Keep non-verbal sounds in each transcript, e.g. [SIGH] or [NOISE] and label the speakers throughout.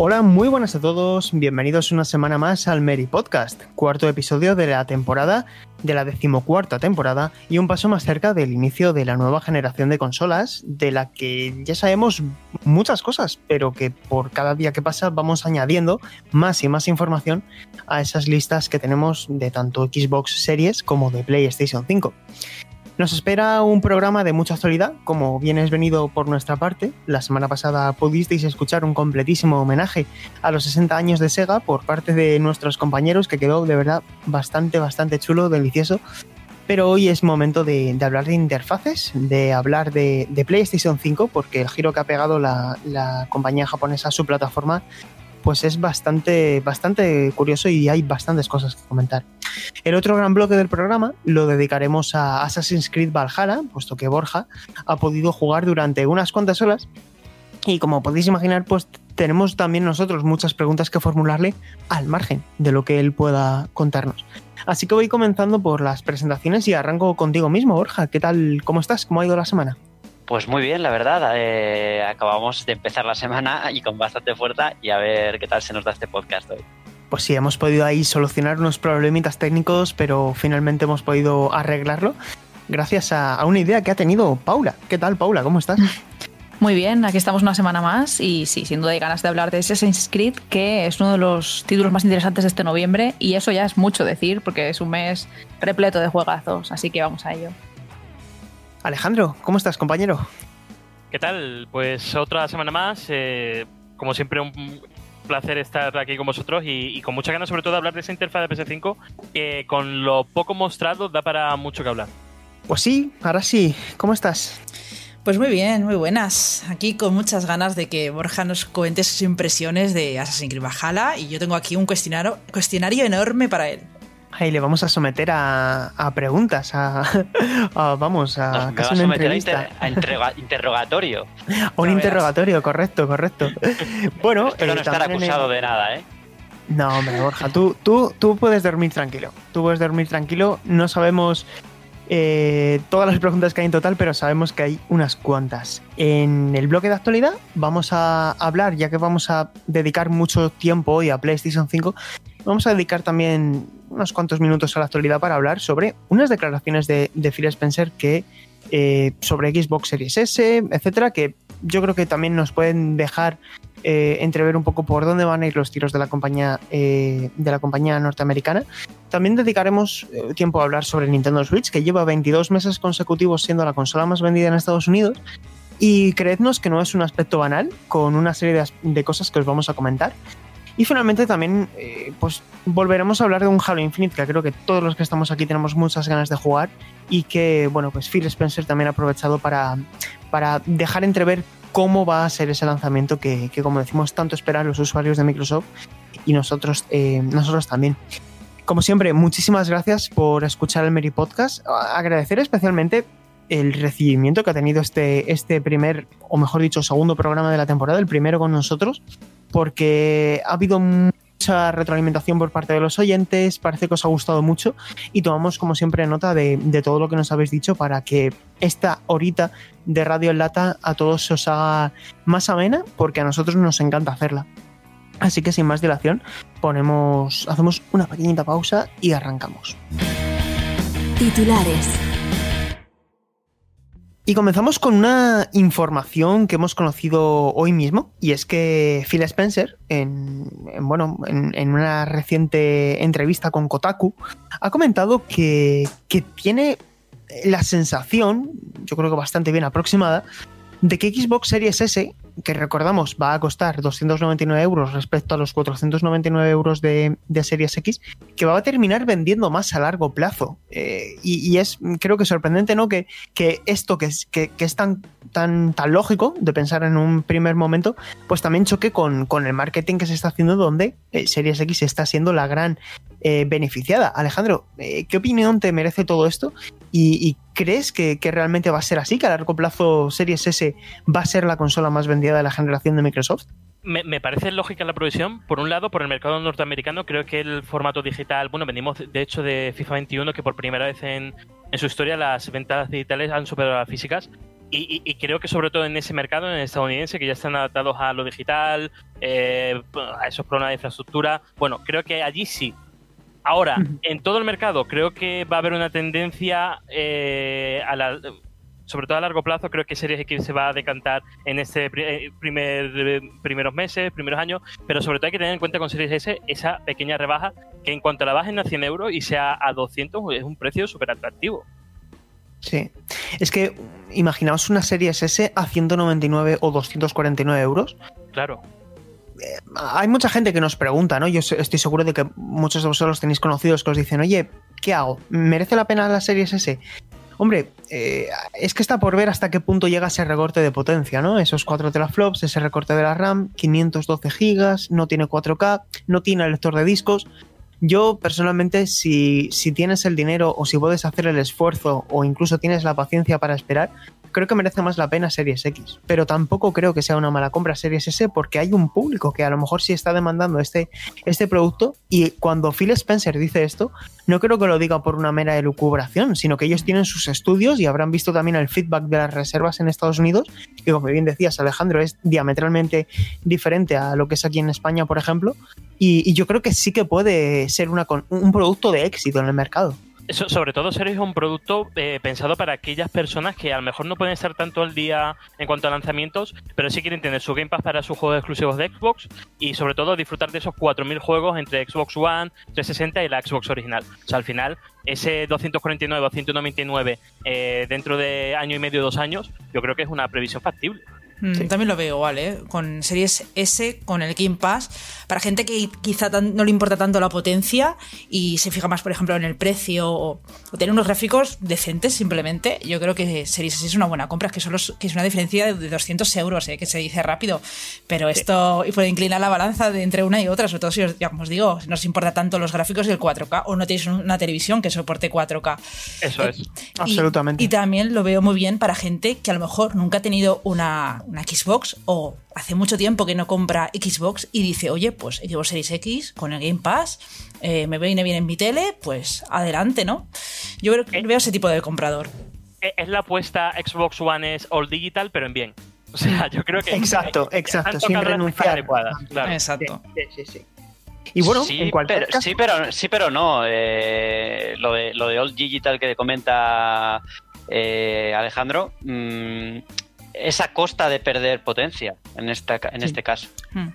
Speaker 1: Hola, muy buenas a todos. Bienvenidos una semana más al Mary Podcast, cuarto episodio de la temporada, de la decimocuarta temporada y un paso más cerca del inicio de la nueva generación de consolas, de la que ya sabemos muchas cosas, pero que por cada día que pasa vamos añadiendo más y más información a esas listas que tenemos de tanto Xbox Series como de PlayStation 5. Nos espera un programa de mucha actualidad, como bien es venido por nuestra parte. La semana pasada pudisteis escuchar un completísimo homenaje a los 60 años de Sega por parte de nuestros compañeros, que quedó de verdad bastante, bastante chulo, delicioso. Pero hoy es momento de, hablar de interfaces, de hablar de, PlayStation 5, porque el giro que ha pegado la compañía japonesa a su plataforma pues es bastante, bastante curioso y hay bastantes cosas que comentar. El otro gran bloque del programa lo dedicaremos a Assassin's Creed Valhalla, puesto que Borja ha podido jugar durante unas cuantas horas y como podéis imaginar, pues tenemos también nosotros muchas preguntas que formularle al margen de lo que él pueda contarnos. Así que voy comenzando por las presentaciones y arranco contigo mismo, Borja. ¿Qué tal? ¿Cómo estás? ¿Cómo ha ido la semana?
Speaker 2: Pues muy bien, la verdad. Eh, acabamos de empezar la semana [LAUGHS] y con bastante fuerza y a ver qué tal se nos da este podcast hoy.
Speaker 1: Pues sí, hemos podido ahí solucionar unos problemitas técnicos, pero finalmente hemos podido arreglarlo gracias a, a una idea que ha tenido Paula. ¿Qué tal, Paula? ¿Cómo estás? [LAUGHS]
Speaker 3: Muy bien, aquí estamos una semana más y sí, sin duda hay ganas de hablar de Assassin's Creed, que es uno de los títulos más interesantes de este noviembre y eso ya es mucho decir porque es un mes repleto de juegazos, así que vamos a ello.
Speaker 1: Alejandro, ¿cómo estás, compañero?
Speaker 4: ¿Qué tal? Pues otra semana más. Eh, como siempre, un placer estar aquí con vosotros y, y, con muchas ganas, sobre todo, de hablar de esa interfaz de PS5 que con lo poco mostrado da para mucho que hablar.
Speaker 1: Pues sí, ahora sí. ¿Cómo estás?
Speaker 5: Pues muy bien, muy buenas. Aquí con muchas ganas de que Borja nos cuente sus impresiones de Assassin's Creed Valhalla y yo tengo aquí un cuestionario, cuestionario enorme para él.
Speaker 1: Ahí le vamos a someter a, a preguntas, a, a, vamos, a
Speaker 2: Nos,
Speaker 1: casi
Speaker 2: me
Speaker 1: una
Speaker 2: a
Speaker 1: entrevista.
Speaker 2: A, inter, a [LAUGHS] interrogatorio.
Speaker 1: Un interrogatorio, correcto, correcto. [LAUGHS] Bueno,
Speaker 2: Espero
Speaker 1: eh,
Speaker 2: no estar
Speaker 1: en
Speaker 2: acusado
Speaker 1: el-
Speaker 2: de nada, ¿eh?
Speaker 1: No, hombre, Borja, tú, tú, tú puedes dormir tranquilo. Tú puedes dormir tranquilo. No sabemos eh, todas las preguntas que hay en total, pero sabemos que hay unas cuantas. En el bloque de actualidad vamos a hablar, ya que vamos a dedicar mucho tiempo hoy a PlayStation 5, vamos a dedicar también unos cuantos minutos a la actualidad para hablar sobre unas declaraciones de, Phil Spencer que eh, sobre Xbox Series S, etcétera, que yo creo que también nos pueden dejar eh, entrever un poco por dónde van a ir los tiros de la compañía eh, de la compañía norteamericana. También dedicaremos tiempo a hablar sobre Nintendo Switch, que lleva 22 meses consecutivos siendo la consola más vendida en Estados Unidos. Y creednos que no es un aspecto banal, con una serie de cosas que os vamos a comentar. Y finalmente también eh, pues volveremos a hablar de un Halo Infinite, que creo que todos los que estamos aquí tenemos muchas ganas de jugar y que, bueno, pues Phil Spencer también ha aprovechado para, para dejar entrever cómo va a ser ese lanzamiento que, que, como decimos, tanto esperan los usuarios de Microsoft y nosotros, eh, nosotros también. Como siempre, muchísimas gracias por escuchar el Mary Podcast. Agradecer especialmente el recibimiento que ha tenido este, este primer, o mejor dicho, segundo programa de la temporada, el primero con nosotros, porque ha habido mucha retroalimentación por parte de los oyentes, parece que os ha gustado mucho y tomamos como siempre nota de, todo lo que nos habéis dicho para que esta horita de radio en lata a todos os haga más amena, porque a nosotros nos encanta hacerla. Así que sin más dilación, ponemos, hacemos una pequeñita pausa y arrancamos.
Speaker 6: Titulares.
Speaker 1: Y comenzamos con una información que hemos conocido hoy mismo, y es que Phil Spencer, en, en bueno, en, en, una reciente entrevista con Kotaku, ha comentado que, que tiene la sensación, yo creo que bastante bien aproximada, de que Xbox Series S que recordamos va a costar 299 euros respecto a los 499 euros de, de Series X, que va a terminar vendiendo más a largo plazo. Eh, y, es, creo que sorprendente, ¿no? Que, que esto que es, que, es tan, tan, tan lógico de pensar en un primer momento, pues también choque con, con el marketing que se está haciendo donde eh, Series X está siendo la gran eh, beneficiada. Alejandro, ¿qué opinión te merece todo esto? ¿Y, crees que, realmente va a ser así? ¿Que a largo plazo Series S va a ser la consola más vendida de la generación de Microsoft?
Speaker 4: Me, parece lógica la provisión. Por un lado, por el mercado norteamericano, creo que el formato digital, bueno, venimos de hecho de FIFA 21, que por primera vez en, en su historia las ventas digitales han superado a las físicas. Y, creo que sobre todo en ese mercado, en el estadounidense, que ya están adaptados a lo digital, eh, a esos problemas de infraestructura, bueno, creo que allí sí. Ahora, en todo el mercado, creo que va a haber una tendencia eh, a la, sobre todo a largo plazo, creo que Series X se va a decantar en este primer, primeros meses, primeros años, pero sobre todo hay que tener en cuenta con Series S esa pequeña rebaja que en cuanto la bajen a 100 euros y sea a 200 es un precio súper atractivo.
Speaker 1: Sí, es que imaginaos una Series S a 199 o 249 euros.
Speaker 4: Claro
Speaker 1: hay mucha gente que nos pregunta, ¿no? Yo estoy seguro de que muchos de vosotros tenéis conocidos que os dicen, oye, ¿qué hago? ¿Merece la pena la Series S? Hombre, eh, es que está por ver hasta qué punto llega ese recorte de potencia, ¿no? Esos 4 teraflops, ese recorte de la RAM, 512 gigas, no tiene 4K, no tiene lector de discos. Yo personalmente, si, si tienes el dinero o si puedes hacer el esfuerzo o incluso tienes la paciencia para esperar, creo que merece más la pena Series X, pero tampoco creo que sea una mala compra Series S porque hay un público que a lo mejor sí está demandando este, este producto y cuando Phil Spencer dice esto, no creo que lo diga por una mera elucubración, sino que ellos tienen sus estudios y habrán visto también el feedback de las reservas en Estados Unidos, que como bien decías Alejandro, es diametralmente diferente a lo que es aquí en España, por ejemplo, y, y yo creo que sí que puede ser una, un producto de éxito en el mercado.
Speaker 4: Sobre todo, Series es un producto eh, pensado para aquellas personas que a lo mejor no pueden estar tanto al día en cuanto a lanzamientos, pero sí quieren tener su Game Pass para sus juegos exclusivos de Xbox y sobre todo disfrutar de esos 4.000 juegos entre Xbox One, 360 y la Xbox original. O sea, al final, ese 249 o 199 eh, dentro de año y medio, dos años, yo creo que es una previsión factible.
Speaker 5: Sí. También lo veo igual, ¿eh? Con Series S, con el Game Pass, para gente que quizá tan, no le importa tanto la potencia y se fija más, por ejemplo, en el precio o, o tener unos gráficos decentes simplemente, yo creo que Series S es una buena compra, es que, solo, que es una diferencia de 200 euros, ¿eh? que se dice rápido, pero esto y puede inclinar la balanza de entre una y otra, sobre todo si, os, ya, como os digo, nos importa tanto los gráficos y el 4K, o no tenéis una televisión que soporte 4K.
Speaker 4: Eso es.
Speaker 1: Eh, Absolutamente.
Speaker 5: Y, y también lo veo muy bien para gente que a lo mejor nunca ha tenido una una Xbox o hace mucho tiempo que no compra Xbox y dice, oye, pues llevo Series X con el Game Pass, eh, me viene bien en mi tele, pues adelante, ¿no? Yo creo que veo ese tipo de comprador.
Speaker 4: Es la apuesta Xbox One es all digital, pero en bien. O sea, [LAUGHS] yo creo que...
Speaker 1: Exacto, exacto, sin renunciar.
Speaker 4: Adecuada, claro.
Speaker 5: Exacto.
Speaker 1: Sí, sí, sí. Y bueno,
Speaker 2: sí,
Speaker 1: en cualquier
Speaker 2: pero,
Speaker 1: caso...
Speaker 2: sí, pero sí, pero no. Eh, lo de lo de All Digital que comenta eh, Alejandro, mmm, es a costa de perder potencia en, esta, en sí. este caso.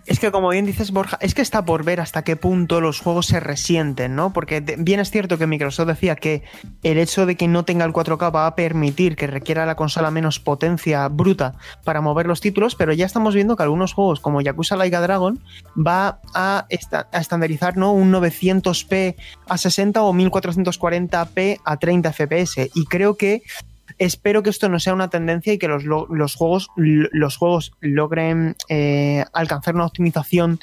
Speaker 1: Es que como bien dices Borja, es que está por ver hasta qué punto los juegos se resienten, ¿no? Porque bien es cierto que Microsoft decía que el hecho de que no tenga el 4K va a permitir que requiera la consola menos potencia bruta para mover los títulos, pero ya estamos viendo que algunos juegos como Yakuza Laika Dragon va a, esta, a estandarizar ¿no? un 900p a 60 o 1440p a 30 FPS y creo que espero que esto no sea una tendencia y que los, los juegos los juegos logren eh, alcanzar una optimización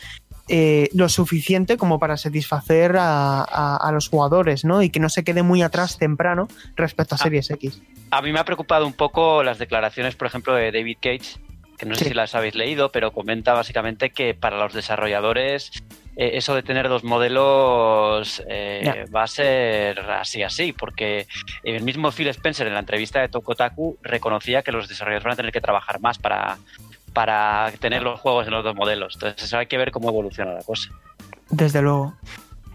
Speaker 1: eh, lo suficiente como para satisfacer a, a, a, los jugadores, ¿no? Y que no se quede muy atrás temprano respecto a Series
Speaker 2: a,
Speaker 1: X.
Speaker 2: A mí me ha preocupado un poco las declaraciones, por ejemplo, de David Cage, que no sé si las habéis leído, pero comenta básicamente que para los desarrolladores eh, eso de tener dos modelos eh, va a ser así así, porque el mismo Phil Spencer en la entrevista de Tokotaku reconocía que los desarrolladores van a tener que trabajar más para, para tener los juegos en los dos modelos. Entonces eso hay que ver cómo evoluciona la cosa.
Speaker 1: Desde luego.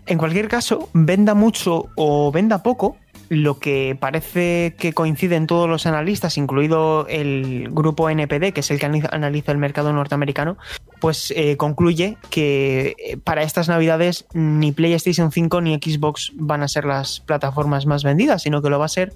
Speaker 1: En cualquier caso, venda mucho o venda poco, lo que parece que coincide en todos los analistas, incluido el grupo NPD, que es el que analiza el mercado norteamericano, pues eh, concluye que para estas navidades ni PlayStation 5 ni Xbox van a ser las plataformas más vendidas, sino que lo va a ser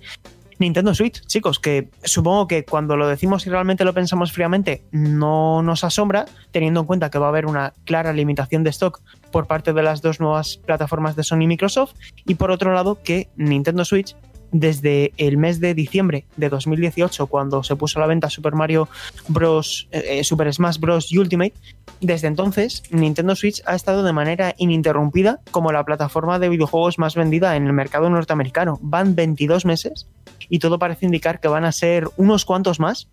Speaker 1: Nintendo Switch, chicos, que supongo que cuando lo decimos y realmente lo pensamos fríamente, no nos asombra, teniendo en cuenta que va a haber una clara limitación de stock por parte de las dos nuevas plataformas de Sony y Microsoft, y por otro lado que Nintendo Switch desde el mes de diciembre de 2018, cuando se puso a la venta Super Mario Bros. Eh, Super Smash Bros. Ultimate, desde entonces Nintendo Switch ha estado de manera ininterrumpida como la plataforma de videojuegos más vendida en el mercado norteamericano. Van 22 meses y todo parece indicar que van a ser unos cuantos más.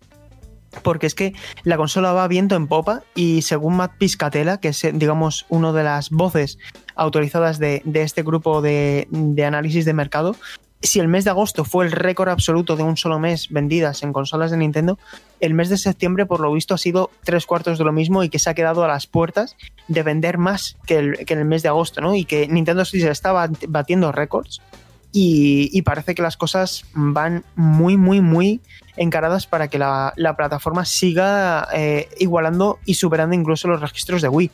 Speaker 1: Porque es que la consola va viento en popa y según Matt Piscatella, que es digamos una de las voces autorizadas de, este grupo de análisis de mercado, si el mes de agosto fue el récord absoluto de un solo mes vendidas en consolas de Nintendo, el mes de septiembre por lo visto ha sido tres cuartos de lo mismo y que se ha quedado a las puertas de vender más que el, que el mes de agosto, ¿no? Y que Nintendo Switch estaba batiendo récords y, parece que las cosas van muy, muy, muy encaradas para que la, la plataforma siga eh, igualando y superando incluso los registros de Wii.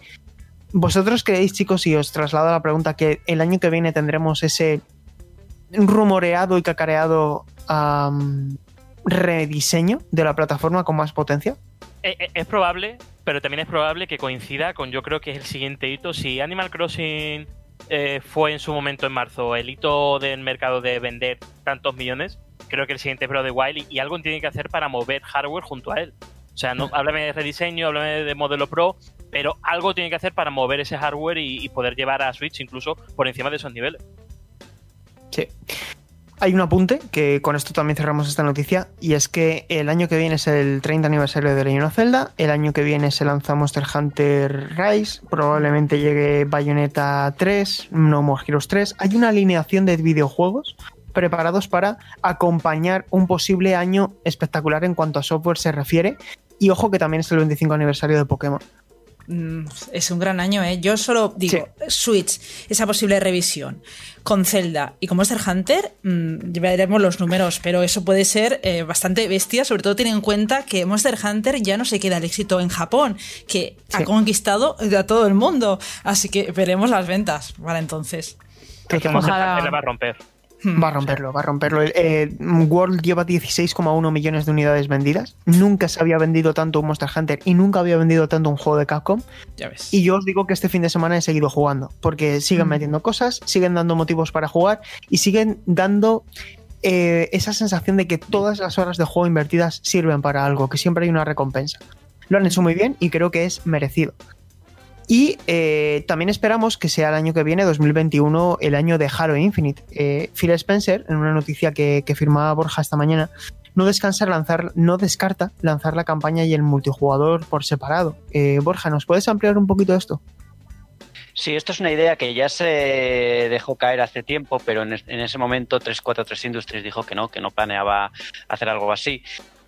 Speaker 1: ¿Vosotros creéis, chicos, y os traslado la pregunta, que el año que viene tendremos ese rumoreado y cacareado rediseño de la plataforma con más potencia?
Speaker 4: Es, es, probable, pero también es probable que coincida con yo creo que es el siguiente hito. Si Animal Crossing eh, fue en su momento en marzo el hito del mercado de vender tantos millones, creo que el siguiente es Breath of Wild y, y algo tiene que hacer para mover hardware junto a él. O sea, no, háblame de rediseño, háblame de modelo Pro, pero algo tiene que hacer para mover ese hardware y, y poder llevar a Switch incluso por encima de esos niveles.
Speaker 1: Sí. Hay un apunte que con esto también cerramos esta noticia y es que el año que viene es el 30 aniversario de Legend of Zelda, el año que viene se lanza Monster Hunter Rise, probablemente llegue Bayonetta 3, No More Heroes 3. Hay una alineación de videojuegos preparados para acompañar un posible año espectacular en cuanto a software se refiere y ojo que también es el 25 aniversario de Pokémon.
Speaker 5: Mm, es un gran año, ¿eh? Yo solo digo, sí. Switch, esa posible revisión con Zelda y con Monster Hunter, mmm, veremos los números, pero eso puede ser eh, bastante bestia, sobre todo teniendo en cuenta que Monster Hunter ya no se queda el éxito en Japón, que sí. ha conquistado a todo el mundo. Así que veremos las ventas para entonces.
Speaker 4: Que Monster Hunter le va a romper.
Speaker 1: Va a romperlo, va a romperlo. Eh, World lleva 16,1 millones de unidades vendidas. Nunca se había vendido tanto un Monster Hunter y nunca había vendido tanto un juego de Capcom.
Speaker 5: Ya ves.
Speaker 1: Y yo os digo que este fin de semana he seguido jugando, porque siguen mm. metiendo cosas, siguen dando motivos para jugar y siguen dando eh, esa sensación de que todas las horas de juego invertidas sirven para algo, que siempre hay una recompensa. Lo han hecho muy bien y creo que es merecido. Y eh, también esperamos que sea el año que viene, 2021, el año de Halo Infinite. Eh, Phil Spencer, en una noticia que, firmaba Borja esta mañana, no, descansa lanzar, no descarta lanzar la campaña y el multijugador por separado. Eh, Borja, ¿nos puedes ampliar un poquito esto?
Speaker 2: Sí, esto es una idea que ya se dejó caer hace tiempo, pero en, en ese momento 343 Industries dijo que no, que no planeaba hacer algo así.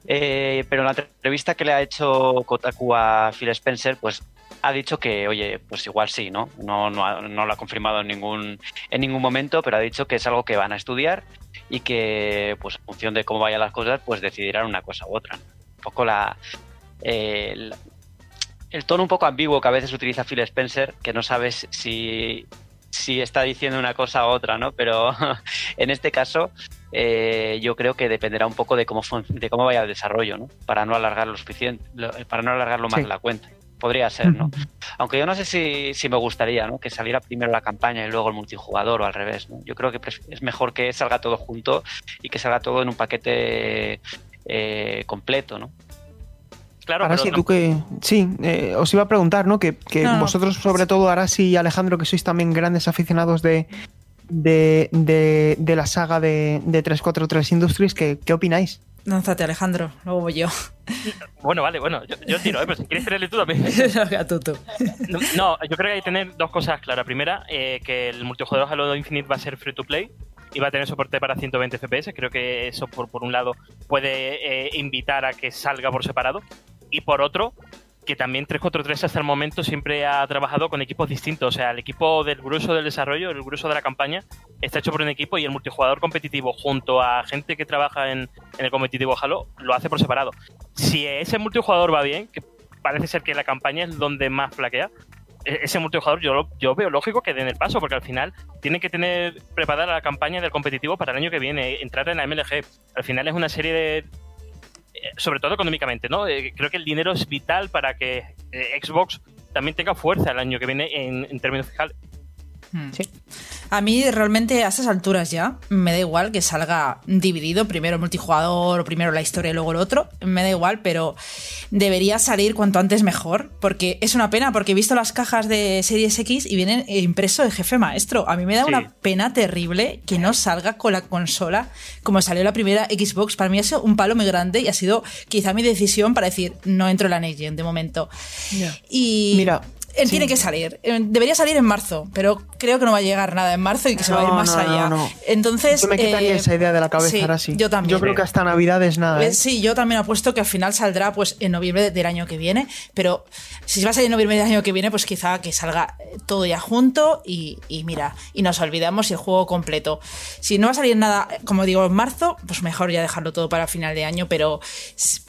Speaker 2: Pero en la entrevista que le ha hecho Kotaku a Phil Spencer, pues ha dicho que, oye, pues igual sí, ¿no? No, no, no lo ha confirmado en ningún, en ningún momento, pero ha dicho que es algo que van a estudiar y que, pues en función de cómo vayan las cosas, pues decidirán una cosa u otra. Un poco la, eh, el, el tono un poco ambiguo que a veces utiliza Phil Spencer, que no sabes si, si está diciendo una cosa u otra, ¿no? Pero [LAUGHS] en este caso eh, yo creo que dependerá un poco de cómo, de cómo vaya el desarrollo, ¿no? Para no alargarlo suficiente, para no alargarlo más sí. la cuenta. Podría ser, ¿no? Aunque yo no sé si, si, me gustaría, ¿no? Que saliera primero la campaña y luego el multijugador o al revés, ¿no? Yo creo que es mejor que salga todo junto y que salga todo en un paquete eh, completo, ¿no?
Speaker 1: Claro, ahora sí, no... tú que. Sí, eh, os iba a preguntar, ¿no? Que, que no, vosotros, sobre todo, Arasi y Alejandro, que sois también grandes aficionados de, de, de, de la saga de, de 343 Industries, ¿qué, qué opináis?
Speaker 5: Lánzate, Alejandro, luego voy yo.
Speaker 4: Bueno, vale, bueno, yo, yo tiro, ¿eh? pero si quieres tirarle tú también. [LAUGHS]
Speaker 5: tú, tú.
Speaker 4: No, no, yo creo que hay que tener dos cosas claras. Primera, eh, que el multijugador Halo Infinite va a ser free to play y va a tener soporte para 120 FPS. Creo que eso, por, por un lado, puede eh, invitar a que salga por separado. Y por otro, que también 343 hasta el momento siempre ha trabajado con equipos distintos. O sea, el equipo del grueso del desarrollo, el grueso de la campaña, está hecho por un equipo y el multijugador competitivo junto a gente que trabaja en, en el competitivo Halo lo hace por separado. Si ese multijugador va bien, que parece ser que la campaña es donde más flaquea, e-, ese multijugador yo, yo veo lógico que den el paso, porque al final tienen que tener preparada la campaña del competitivo para el año que viene, entrar en la MLG. Al final es una serie de... eh, Sobre todo económicamente, ¿no? Eh, Creo que el dinero es vital para que eh, Xbox también tenga fuerza el año que viene en, en términos fiscales.
Speaker 5: Hmm.
Speaker 1: Sí.
Speaker 5: A mí realmente a estas alturas ya me da igual que salga dividido, primero el multijugador, o primero la historia y luego el otro, me da igual, pero debería salir cuanto antes mejor, porque es una pena, porque he visto las cajas de Series X y vienen impreso de jefe maestro. A mí me da
Speaker 4: Sí.
Speaker 5: una pena terrible que no salga con la consola como salió la primera Xbox. Para mí ha sido un palo muy grande y ha sido quizá mi decisión para decir no entro en la Next Gen de momento. Y
Speaker 1: Mira,
Speaker 5: él
Speaker 1: sí.
Speaker 5: tiene que salir. Eh, Debería salir en marzo, pero creo que no va a llegar nada en marzo y que se va a ir más
Speaker 1: no,
Speaker 5: allá.
Speaker 1: no.
Speaker 5: Entonces.
Speaker 1: Yo me quitaría
Speaker 5: eh,
Speaker 1: esa idea de la cabeza
Speaker 5: sí,
Speaker 1: ahora sí.
Speaker 5: Yo también.
Speaker 1: Yo creo que hasta Navidad es nada.
Speaker 5: Eh,
Speaker 1: ¿eh?
Speaker 5: Sí, yo también apuesto que al final saldrá pues en noviembre del año que viene, pero si va a salir en noviembre del año que viene, pues quizá que salga todo ya junto y, y mira, y nos olvidamos y el juego completo. Si no va a salir nada, como digo, en marzo, pues mejor ya dejarlo todo para final de año, pero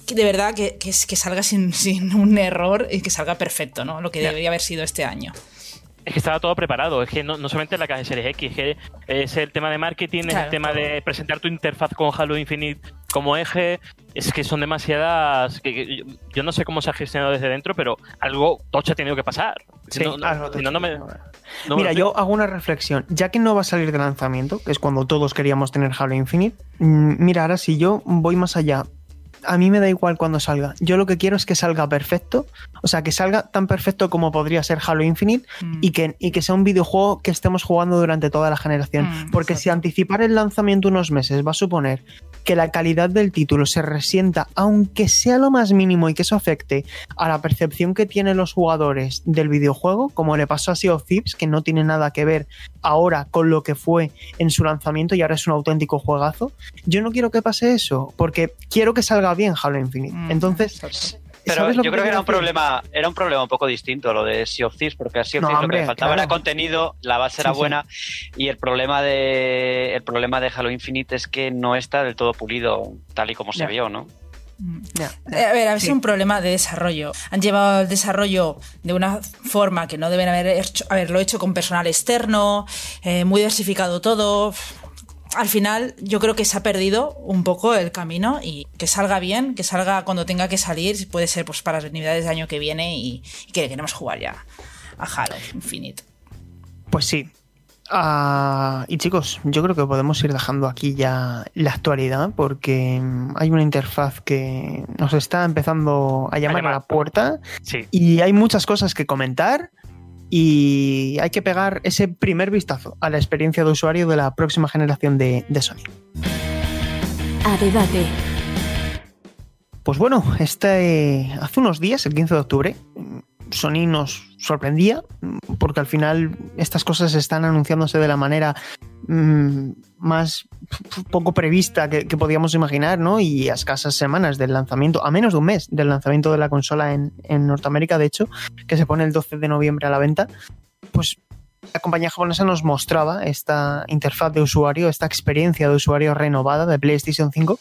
Speaker 5: que de verdad que, que, que salga sin, [LAUGHS] sin un error y que salga perfecto, ¿no? Lo que debería haber sido este año.
Speaker 4: Es que estaba todo preparado, es que no, no solamente la caja de Series X, es que es el tema de marketing, es el tema de presentar tu interfaz con Halo Infinite como eje, es que son demasiadas... que- que yo, yo no sé cómo se ha gestionado desde dentro, pero algo tocho ha tenido que pasar. Si
Speaker 1: Sí,
Speaker 4: no, no-
Speaker 1: algo
Speaker 4: si no, no me-
Speaker 1: tocho.
Speaker 4: no me
Speaker 1: Mira, yo hago una reflexión. Ya que no va a salir de lanzamiento, que es cuando todos queríamos tener Halo Infinite, mm, mira, ahora si yo voy más allá, a mí me da igual cuando salga. Yo lo que quiero es que salga perfecto, o sea, que salga tan perfecto como podría ser Halo Infinite
Speaker 5: Mm.
Speaker 1: y que, y que sea un videojuego que estemos jugando durante toda la generación.
Speaker 5: Mm,
Speaker 1: Porque si anticipar el lanzamiento unos meses va a suponer que la calidad del título se resienta, aunque sea lo más mínimo y que eso afecte a la percepción que tienen los jugadores del videojuego, como le pasó a Sea of Thieves, que no tiene nada que ver ahora con lo que fue en su lanzamiento y ahora es un auténtico juegazo, yo no quiero que pase eso, porque quiero que salga bien Halo Infinite.
Speaker 5: Mm,
Speaker 1: Entonces.
Speaker 2: Pero
Speaker 1: ¿sabes lo
Speaker 2: yo creo que era un problema, era un problema un poco distinto lo de Sea of Thieves, porque a Sea of
Speaker 1: No,
Speaker 2: Thieves lo que le faltaba
Speaker 1: claro.
Speaker 2: era contenido, la base era
Speaker 1: Sí, sí.
Speaker 2: buena, y el problema de el problema de Halo Infinite es que no está del todo pulido tal y como se vio, ¿no?
Speaker 5: Mm. Eh, A ver, ha
Speaker 1: Sí.
Speaker 5: sido un problema de desarrollo. Han llevado el desarrollo de una forma que no deben haber hecho, haberlo hecho con personal externo, eh, muy diversificado todo. Al final, yo creo que se ha perdido un poco el camino y que salga bien, que salga cuando tenga que salir, puede ser pues para las unidades del año que viene y, y que queremos jugar ya a Halo Infinite.
Speaker 1: Pues sí. Ah, y chicos, yo creo que podemos ir dejando aquí ya la actualidad porque hay una interfaz que nos está empezando a llamar a,
Speaker 4: llamar.
Speaker 1: la puerta
Speaker 4: Sí.
Speaker 1: y hay muchas cosas que comentar y hay que pegar ese primer vistazo a la experiencia de usuario de la próxima generación de, de Sony.
Speaker 6: A debate.
Speaker 1: Pues bueno, este, hace unos días, el 15 de octubre, Sony nos sorprendía porque al final estas cosas están anunciándose de la manera mm, más poco prevista que, que podíamos imaginar, ¿no? Y a escasas semanas del lanzamiento, a menos de un mes del lanzamiento de la consola en, en Norteamérica, de hecho, que se pone el 12 de noviembre a la venta, pues la compañía japonesa nos mostraba esta interfaz de usuario, esta experiencia de usuario renovada de PlayStation 5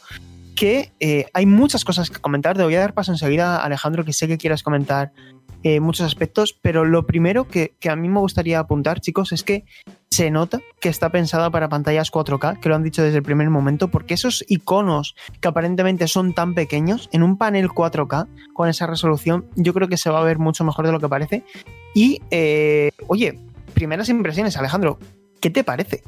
Speaker 1: que eh, hay muchas cosas que comentar. Te voy a dar paso enseguida, Alejandro, que sé que quieras comentar eh, muchos aspectos, pero lo primero que, que a mí me gustaría apuntar, chicos, es que se nota que está pensada para pantallas 4K, que lo han dicho desde el primer momento, porque esos iconos que aparentemente son tan pequeños, en un panel 4K con esa resolución, yo creo que se va a ver mucho mejor de lo que parece. Y, eh, oye, primeras impresiones, Alejandro, ¿qué te parece?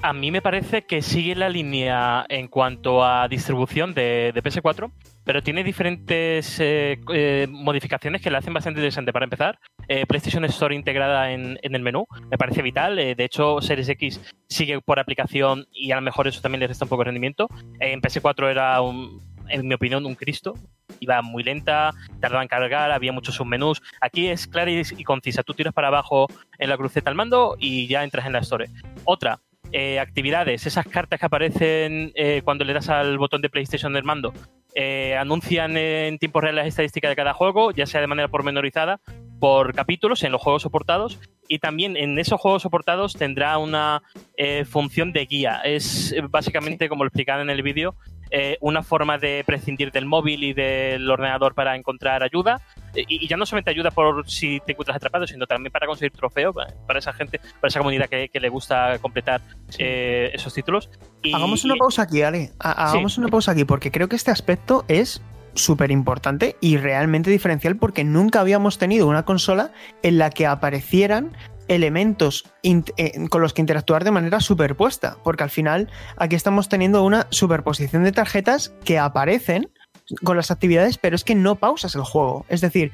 Speaker 4: A mí me parece que sigue la línea en cuanto a distribución de, de PS4, pero tiene diferentes eh, eh, modificaciones que la hacen bastante interesante. Para empezar, eh, PlayStation Store integrada en, el menú me parece vital. Eh, de hecho, Series X sigue por aplicación y a lo mejor eso también le resta un poco de rendimiento. En PS4 era, un, en mi opinión, un Cristo. Iba muy lenta, tardaba en cargar, había muchos submenús. Aquí es clara y, y concisa. Tú tiras para abajo en la cruceta al mando y ya entras en la Store. Otra, eh, actividades, esas cartas que aparecen eh, cuando le das al botón de PlayStation del mando, eh, anuncian en tiempo real las estadísticas de cada juego, ya sea de manera pormenorizada, por capítulos en los juegos soportados, y también en esos juegos soportados tendrá una función de guía. Es básicamente, como lo explicaba en el vídeo, una forma de prescindir del móvil y del ordenador para encontrar ayuda. Y, y ya no solamente ayuda por si te encuentras atrapado, sino también para conseguir trofeos, para- para esa gente, para esa comunidad que, que le gusta completar eh, esos títulos. Y-
Speaker 1: Hagamos una pausa aquí, Ale. Ha- Hagamos una pausa aquí porque creo que este aspecto es súper importante y realmente diferencial porque nunca habíamos tenido una consola en la que aparecieran elementos eh, con los que interactuar de manera superpuesta, porque al final aquí estamos teniendo una superposición de tarjetas que aparecen con las actividades, pero es que no pausas el juego. Es decir,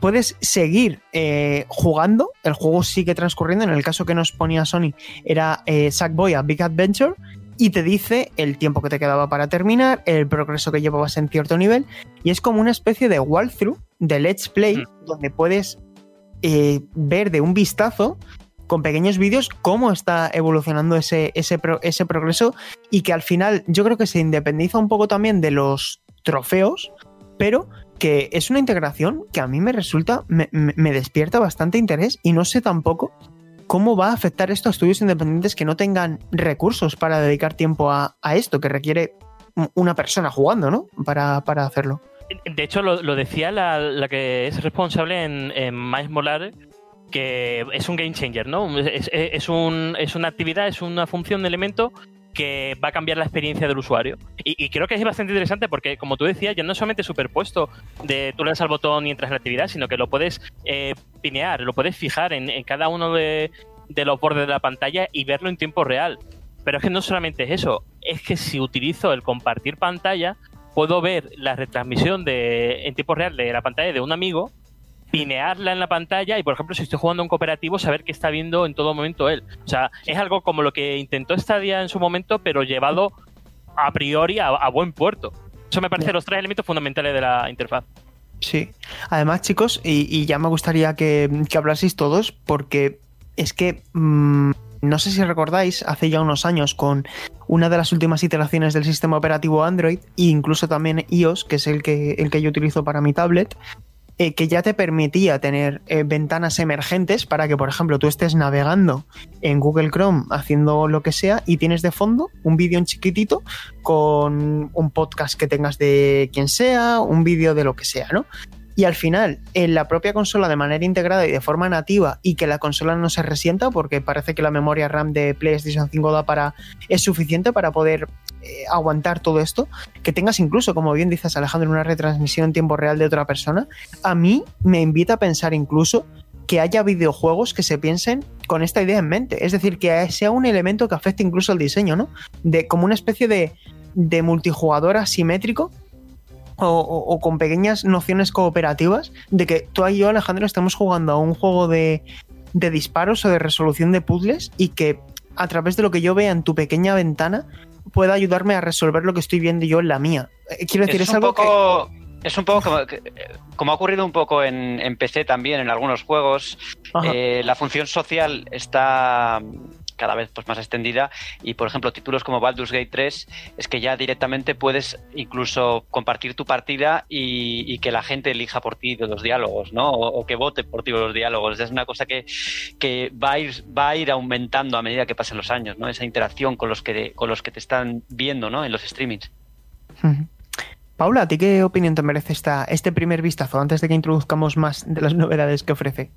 Speaker 1: puedes seguir eh, jugando, el juego sigue transcurriendo, en el caso que nos ponía Sony era eh, Sackboy a Big Adventure, y te dice el tiempo que te quedaba para terminar, el progreso que llevabas en cierto nivel, y es como una especie de walkthrough, de let's play,
Speaker 4: Mm.
Speaker 1: donde puedes eh, ver de un vistazo con pequeños vídeos cómo está evolucionando ese, ese, pro- ese progreso y que al final yo creo que se independiza un poco también de los trofeos, pero que es una integración que a mí me resulta, me, despierta bastante interés y no sé tampoco cómo va a afectar esto a estudios independientes que no tengan recursos para dedicar tiempo a, esto, que requiere una persona jugando, ¿no? Para, para hacerlo.
Speaker 4: De hecho, lo, lo decía la, la que es responsable en, en Miles que es un game changer, ¿no? Es, es una actividad, es una función de elemento que va a cambiar la experiencia del usuario. Y, creo que es bastante interesante porque, como tú decías, ya no es solamente superpuesto de tú le das al botón y entras en la actividad, sino que lo puedes eh, pinear, lo puedes fijar en, en cada uno de, de los bordes de la pantalla y verlo en tiempo real. Pero es que no solamente es eso, es que si utilizo el compartir pantalla, puedo ver la retransmisión de, en tiempo real de la pantalla de un amigo, pinearla en la pantalla y, por ejemplo, si estoy jugando a un cooperativo, saber qué está viendo en todo momento él. O sea, es algo como lo que intentó Stadia en su momento, pero llevado a priori a, a buen puerto. Eso me parece los tres elementos fundamentales de la interfaz.
Speaker 1: Sí. Además, chicos, y, y ya me gustaría que, que hablaseis todos, porque es que mm, no sé si recordáis, hace ya unos años, con una de las últimas iteraciones del sistema operativo Android, e incluso también iOS, que es el que, el que yo utilizo para mi tablet, eh, que ya te permitía tener eh, ventanas emergentes para que, por ejemplo, tú estés navegando en Google Chrome haciendo lo que sea y tienes de fondo un vídeo en chiquitito con un podcast que tengas de quien sea, un vídeo de lo que sea, ¿no? Y al final, en la propia consola de manera integrada y de forma nativa, y que la consola no se resienta, porque parece que la memoria RAM de PlayStation 5 da para, es suficiente para poder eh, aguantar todo esto, que tengas incluso, como bien dices Alejandro, una retransmisión en tiempo real de otra persona, a mí me invita a pensar incluso que haya videojuegos que se piensen con esta idea en mente. Es decir, que sea un elemento que afecte incluso al diseño, ¿no? De como una especie de, de multijugador asimétrico o, o- o con pequeñas nociones cooperativas de que tú y yo, Alejandro, estamos jugando a un juego de, de disparos o de resolución de puzzles y que a través de lo que yo vea en tu pequeña ventana pueda ayudarme a resolver lo que estoy viendo yo en la mía. Eh, Quiero decir, es,
Speaker 2: un
Speaker 1: algo que...
Speaker 2: poco, es un poco como, que- como ha ocurrido un poco en, en PC también, en algunos juegos. Eh, la función social está cada vez pues, más extendida y por ejemplo títulos como Baldur's Gate 3 es que ya directamente puedes incluso compartir tu partida y, que la gente elija por ti los diálogos ¿no? o, que vote por ti los diálogos es una cosa que, que va, a ir, va a ir aumentando a medida que pasen los años ¿no? esa interacción con los que, con los que te están viendo ¿no? en los streamings.
Speaker 1: Paula, ¿a ti qué opinión te merece esta, este primer vistazo antes de que introduzcamos más de las novedades que ofrece?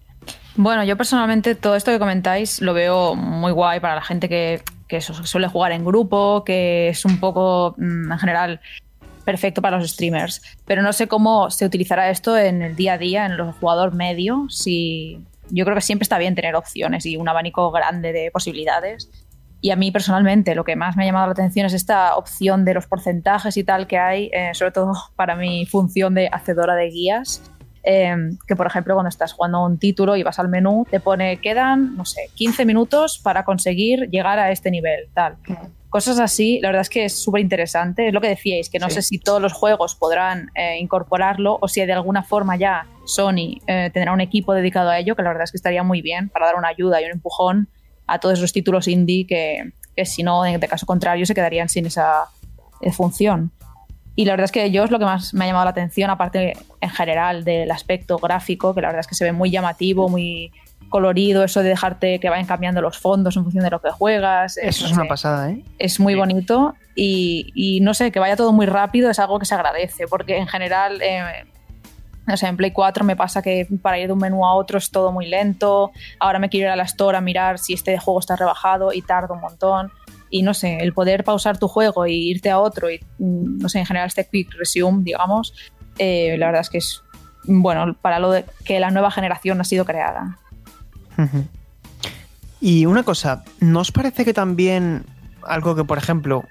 Speaker 3: Bueno, yo personalmente todo esto que comentáis lo veo muy guay para la gente que, que suele jugar en grupo, que es un poco, mm, en general, perfecto para los streamers. Pero no sé cómo se utilizará esto en el día a día, en el jugador medio. Si yo creo que siempre está bien tener opciones y un abanico grande de posibilidades. Y a mí personalmente lo que más me ha llamado la atención es esta opción de los porcentajes y tal que hay, eh, sobre todo para mi función de hacedora de guías. Eh, que por ejemplo cuando estás jugando a un título y vas al menú te pone quedan, no sé, 15 minutos para conseguir llegar a este nivel, tal. Cosas así, la verdad es que es súper interesante. Es lo que decíais, que no
Speaker 1: Sí.
Speaker 3: sé si todos los juegos podrán eh, incorporarlo o si de alguna forma ya Sony eh, tendrá un equipo dedicado a ello, que la verdad es que estaría muy bien para dar una ayuda y un empujón a todos esos títulos indie que, que si no, en de caso contrario, se quedarían sin esa eh, función. Y la verdad es que yo es lo que más me ha llamado la atención, aparte en general del aspecto gráfico, que la verdad es que se ve muy llamativo, muy colorido, eso de dejarte que vayan cambiando los fondos en función de lo que juegas. eh,
Speaker 1: Eso
Speaker 3: no
Speaker 1: es una
Speaker 3: sé,
Speaker 1: pasada, ¿eh?
Speaker 3: Es muy
Speaker 4: Sí.
Speaker 3: bonito y, y no sé, que vaya todo muy rápido es algo que se agradece, porque en general eh, O sea, en Play 4 me pasa que para ir de un menú a otro es todo muy lento. Ahora me quiero ir a la store a mirar si este juego está rebajado y tarda un montón. Y no sé, el poder pausar tu juego y irte a otro y, mm, no sé, en general este quick resume, digamos, eh, la verdad es que es bueno para lo de que la nueva generación ha sido creada.
Speaker 1: Y una cosa, ¿no os parece que también algo que, por ejemplo,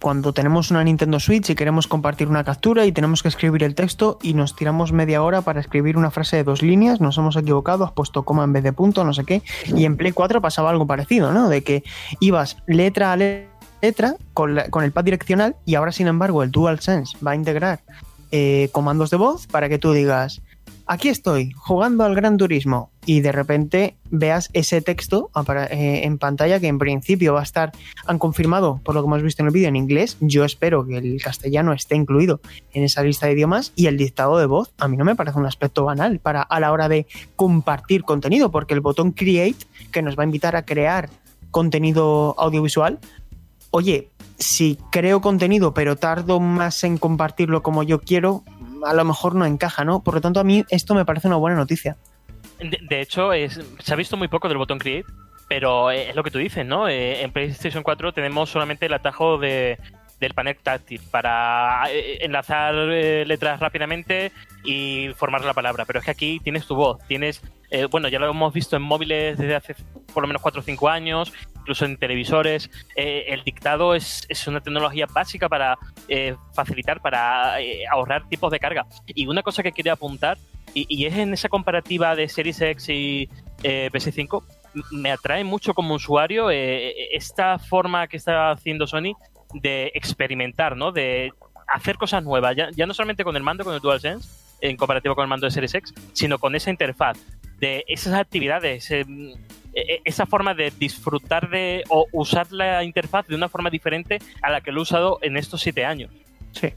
Speaker 1: cuando tenemos una Nintendo Switch y queremos compartir una captura y tenemos que escribir el texto y nos tiramos media hora para escribir una frase de dos líneas, nos hemos equivocado, has puesto coma en vez de punto, no sé qué, y en Play 4 pasaba algo parecido, ¿no? De que ibas letra a le- letra con el pad direccional y ahora, sin embargo, el DualSense va a integrar eh, comandos de voz para que tú digas, aquí estoy jugando al Gran Turismo y de repente veas ese texto eh, en pantalla que en principio va a estar, han confirmado por lo que hemos visto en el vídeo en inglés, yo espero que el castellano esté incluido en esa lista de idiomas y el dictado de voz a mí no me parece un aspecto banal para a la hora de compartir contenido porque el botón create que nos va a invitar a crear contenido audiovisual oye, si creo contenido pero tardo más en compartirlo como yo quiero, a lo mejor no encaja, ¿no? Por lo tanto, a mí esto me parece una buena noticia.
Speaker 4: De, hecho, se ha visto muy poco del botón Create, pero eh, es lo que tú dices, ¿no? Eh, en PlayStation 4 tenemos solamente el atajo de, del panel táctil para eh, enlazar letras rápidamente y formar la palabra. Pero es que aquí tienes tu voz, tienes, bueno, ya lo hemos visto en móviles desde hace por lo menos 4 o 5 años, incluso en televisores. Eh, el dictado es, es una tecnología básica para eh, facilitar, para eh, ahorrar tipos de carga. Y una cosa que quería apuntar, y, es en esa comparativa de Series X y eh, PS5, m- me atrae mucho como usuario esta forma que está haciendo Sony de experimentar, ¿no? De hacer cosas nuevas, ya, ya no solamente con el mando, con el DualSense, en comparativo con el mando de Series X, sino con esa interfaz, de esas actividades, eh, esa forma de disfrutar de o usar la interfaz de una forma diferente a la que lo he usado en estos siete años.
Speaker 1: Sí.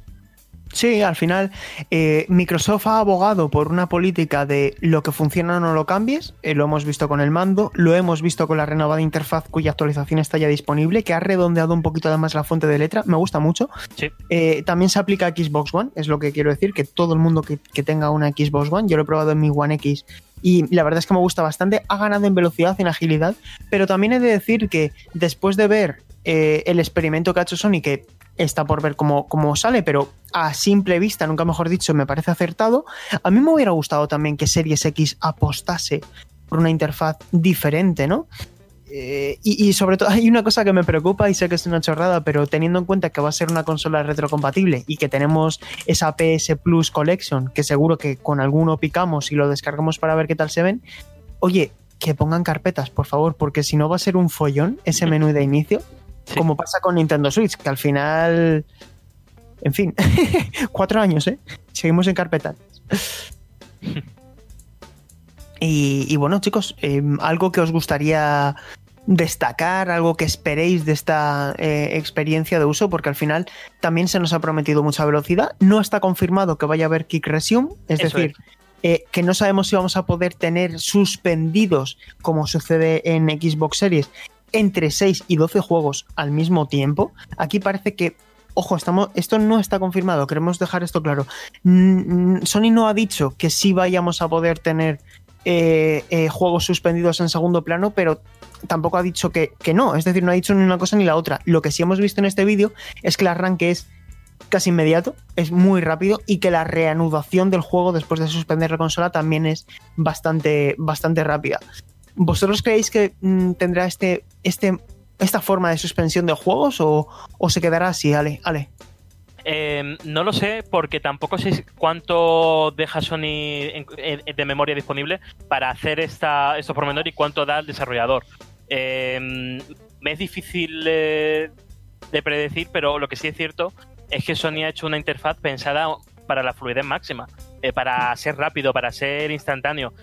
Speaker 1: Sí, al final eh, Microsoft ha abogado por una política de lo que funciona no lo cambies, eh, lo hemos visto con el mando, lo hemos visto con la renovada interfaz cuya actualización está ya disponible, que ha redondeado un poquito además la fuente de letra, me gusta mucho.
Speaker 4: Sí.
Speaker 1: Eh, también se aplica a Xbox One, es lo que quiero decir, que todo el mundo que, que tenga una Xbox One, yo lo he probado en mi One X y la verdad es que me gusta bastante, ha ganado en velocidad, en agilidad, pero también he de decir que después de ver eh, el experimento que ha hecho Sony, que está por ver cómo, cómo sale, pero a simple vista, nunca mejor dicho, me parece acertado. A mí me hubiera gustado también que Series X apostase por una interfaz diferente, ¿no? Eh, y, y sobre todo [LAUGHS] hay una cosa que me preocupa y sé que es una chorrada, pero teniendo en cuenta que va a ser una consola retrocompatible y que tenemos esa PS Plus Collection, que seguro que con alguno picamos y lo descargamos para ver qué tal se ven, oye, que pongan carpetas, por favor, porque si no va a ser un follón ese menú de inicio,
Speaker 4: Sí.
Speaker 1: como pasa con Nintendo Switch, que al final, en fin, [LAUGHS] cuatro años, ¿eh? Seguimos en carpetas. [LAUGHS] Y, y bueno, chicos, eh, algo que os gustaría destacar, algo que esperéis de esta eh, experiencia de uso, porque al final también se nos ha prometido mucha velocidad. No está confirmado que vaya a haber Kick Resume, es
Speaker 4: Eso
Speaker 1: decir, eh, que no sabemos si vamos a poder tener suspendidos, como sucede en Xbox Series, entre 6 y 12 juegos al mismo tiempo. Aquí parece que, ojo, estamos, esto no está confirmado, queremos dejar esto claro. Sony no ha dicho que sí vayamos a poder tener eh, eh, juegos suspendidos en segundo plano, pero tampoco ha dicho que, que no, es decir, no ha dicho ni una cosa ni la otra. Lo que sí hemos visto en este vídeo es que el arranque es casi inmediato, es muy rápido y que la reanudación del juego después de suspender la consola también es bastante, bastante rápida. ¿Vosotros creéis que mm, tendrá este, este, esta forma de suspensión de juegos o, o se quedará así, Ale? Ale.
Speaker 4: Eh, no lo sé porque tampoco sé cuánto deja Sony de memoria disponible para hacer esta, estos pormenores y cuánto da el desarrollador. Eh, es difícil eh, de predecir, pero lo que sí es cierto es que Sony ha hecho una interfaz pensada para la fluidez máxima, eh, para ser rápido, para ser instantáneo.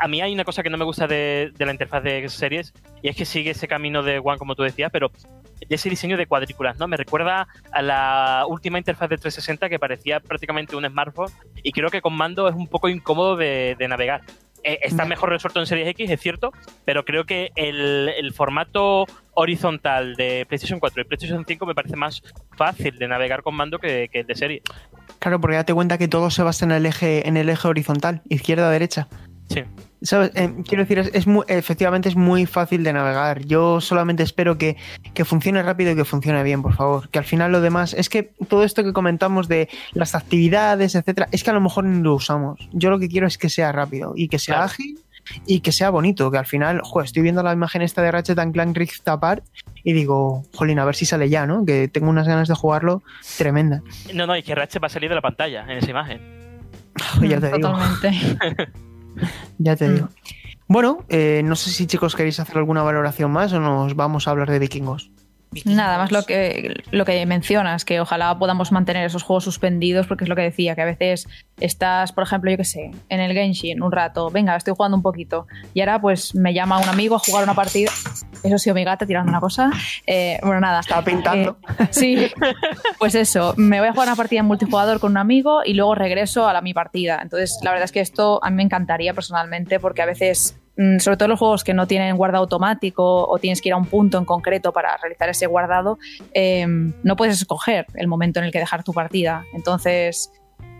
Speaker 4: A mí hay una cosa que no me gusta de, la interfaz de series y es que sigue ese camino de One, como tú decías, pero ese diseño de cuadrículas, ¿no? Me recuerda a la última interfaz de 360 que parecía prácticamente un smartphone y creo que con mando es un poco incómodo de navegar. Eh, está
Speaker 1: Me-
Speaker 4: mejor resuelto en Series X, es cierto, pero creo que el, el formato horizontal de PlayStation 4 y PlayStation 5 me parece más fácil de navegar con mando que, que el de serie.
Speaker 1: Claro, porque date cuenta que todo se basa en el eje, en el eje horizontal, izquierda-derecha.
Speaker 4: Sí.
Speaker 1: ¿Sabes? Eh, quiero decir, es, es muy, efectivamente es muy fácil de navegar. Yo solamente espero que, que funcione rápido y que funcione bien, por favor. Que al final lo demás, es que todo esto que comentamos de las actividades, etcétera, es que a lo mejor ni lo usamos. Yo lo que quiero es que sea rápido y que sea
Speaker 4: Claro.
Speaker 1: ágil y que sea bonito. Que al final, joder, estoy viendo la imagen esta de Ratchet and Clank Rift Apart y digo, jolín, a ver si sale ya, ¿no? Que tengo unas ganas de jugarlo tremenda.
Speaker 4: No, no, y que Ratchet va a salir de la pantalla en esa imagen. [LAUGHS]
Speaker 1: ya te digo. [LAUGHS] Ya te
Speaker 5: Mm.
Speaker 1: digo. Bueno, eh, no sé si chicos queréis hacer alguna valoración más o nos vamos a hablar de vikingos.
Speaker 3: Nada más lo que, lo que mencionas, que ojalá podamos mantener esos juegos suspendidos, porque es lo que decía, que a veces estás, por ejemplo, yo qué sé, en el Genshin un rato, venga, estoy jugando un poquito, y ahora pues me llama un amigo a jugar una partida. Eso ha sido mi gata tirando una cosa. Eh, bueno, nada.
Speaker 1: Estaba pintando.
Speaker 3: Eh, sí, pues eso, me voy a jugar una partida en multijugador con un amigo y luego regreso a la, mi partida. Entonces, la verdad es que esto a mí me encantaría personalmente, porque a veces sobre todo los juegos que no tienen guardado automático o tienes que ir a un punto en concreto para realizar ese guardado, eh, no puedes escoger el momento en el que dejar tu partida. Entonces,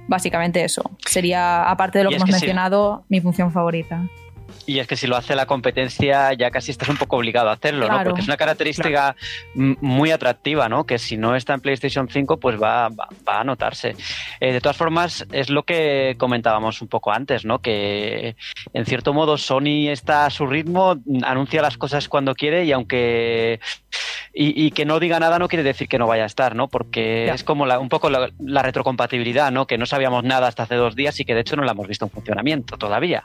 Speaker 3: básicamente eso. Sería, aparte de lo que hemos
Speaker 2: que sí.
Speaker 3: mencionado, mi función favorita.
Speaker 2: Y es que si lo hace la competencia ya casi estás un poco obligado a hacerlo, ¿no? Porque es una característica muy atractiva, ¿no? Que si no está en PlayStation 5, pues va, va, va a notarse. Eh, de todas formas, es lo que comentábamos un poco antes, ¿no? Que en cierto modo Sony está a su ritmo, anuncia las cosas cuando quiere y aunque... Y, y que no diga nada no quiere decir que no vaya a estar, ¿no? Porque
Speaker 1: Ya.
Speaker 2: es como la- un poco la, la retrocompatibilidad, ¿no? Que no sabíamos nada hasta hace dos días y que de hecho no la hemos visto en funcionamiento todavía.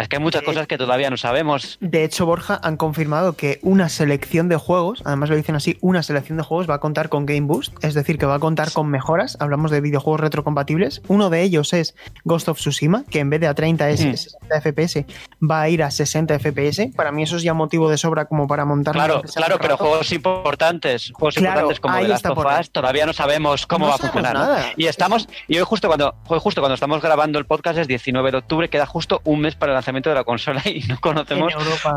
Speaker 2: Es que hay muchas cosas que todavía no sabemos.
Speaker 1: De hecho, Borja han confirmado que una selección de juegos, además lo dicen así, una selección de juegos va a contar con Game Boost, es decir, que va a contar con mejoras. Hablamos de videojuegos retrocompatibles. Uno de ellos es Ghost of Tsushima, que en vez de a 30 es
Speaker 2: Mm.
Speaker 1: 60 FPS, va a ir a 60 FPS. Para mí eso es ya motivo de sobra como para montar.
Speaker 2: Claro, claro, pero juegos importantes, juegos
Speaker 1: Claro,
Speaker 2: importantes como The Last of. Us, todavía no sabemos cómo
Speaker 1: No
Speaker 2: va a funcionar. Y estamos, y hoy justo cuando, hoy justo cuando estamos grabando el podcast es 19 de octubre, queda justo un mes para el lanzamiento de la consola y no conocemos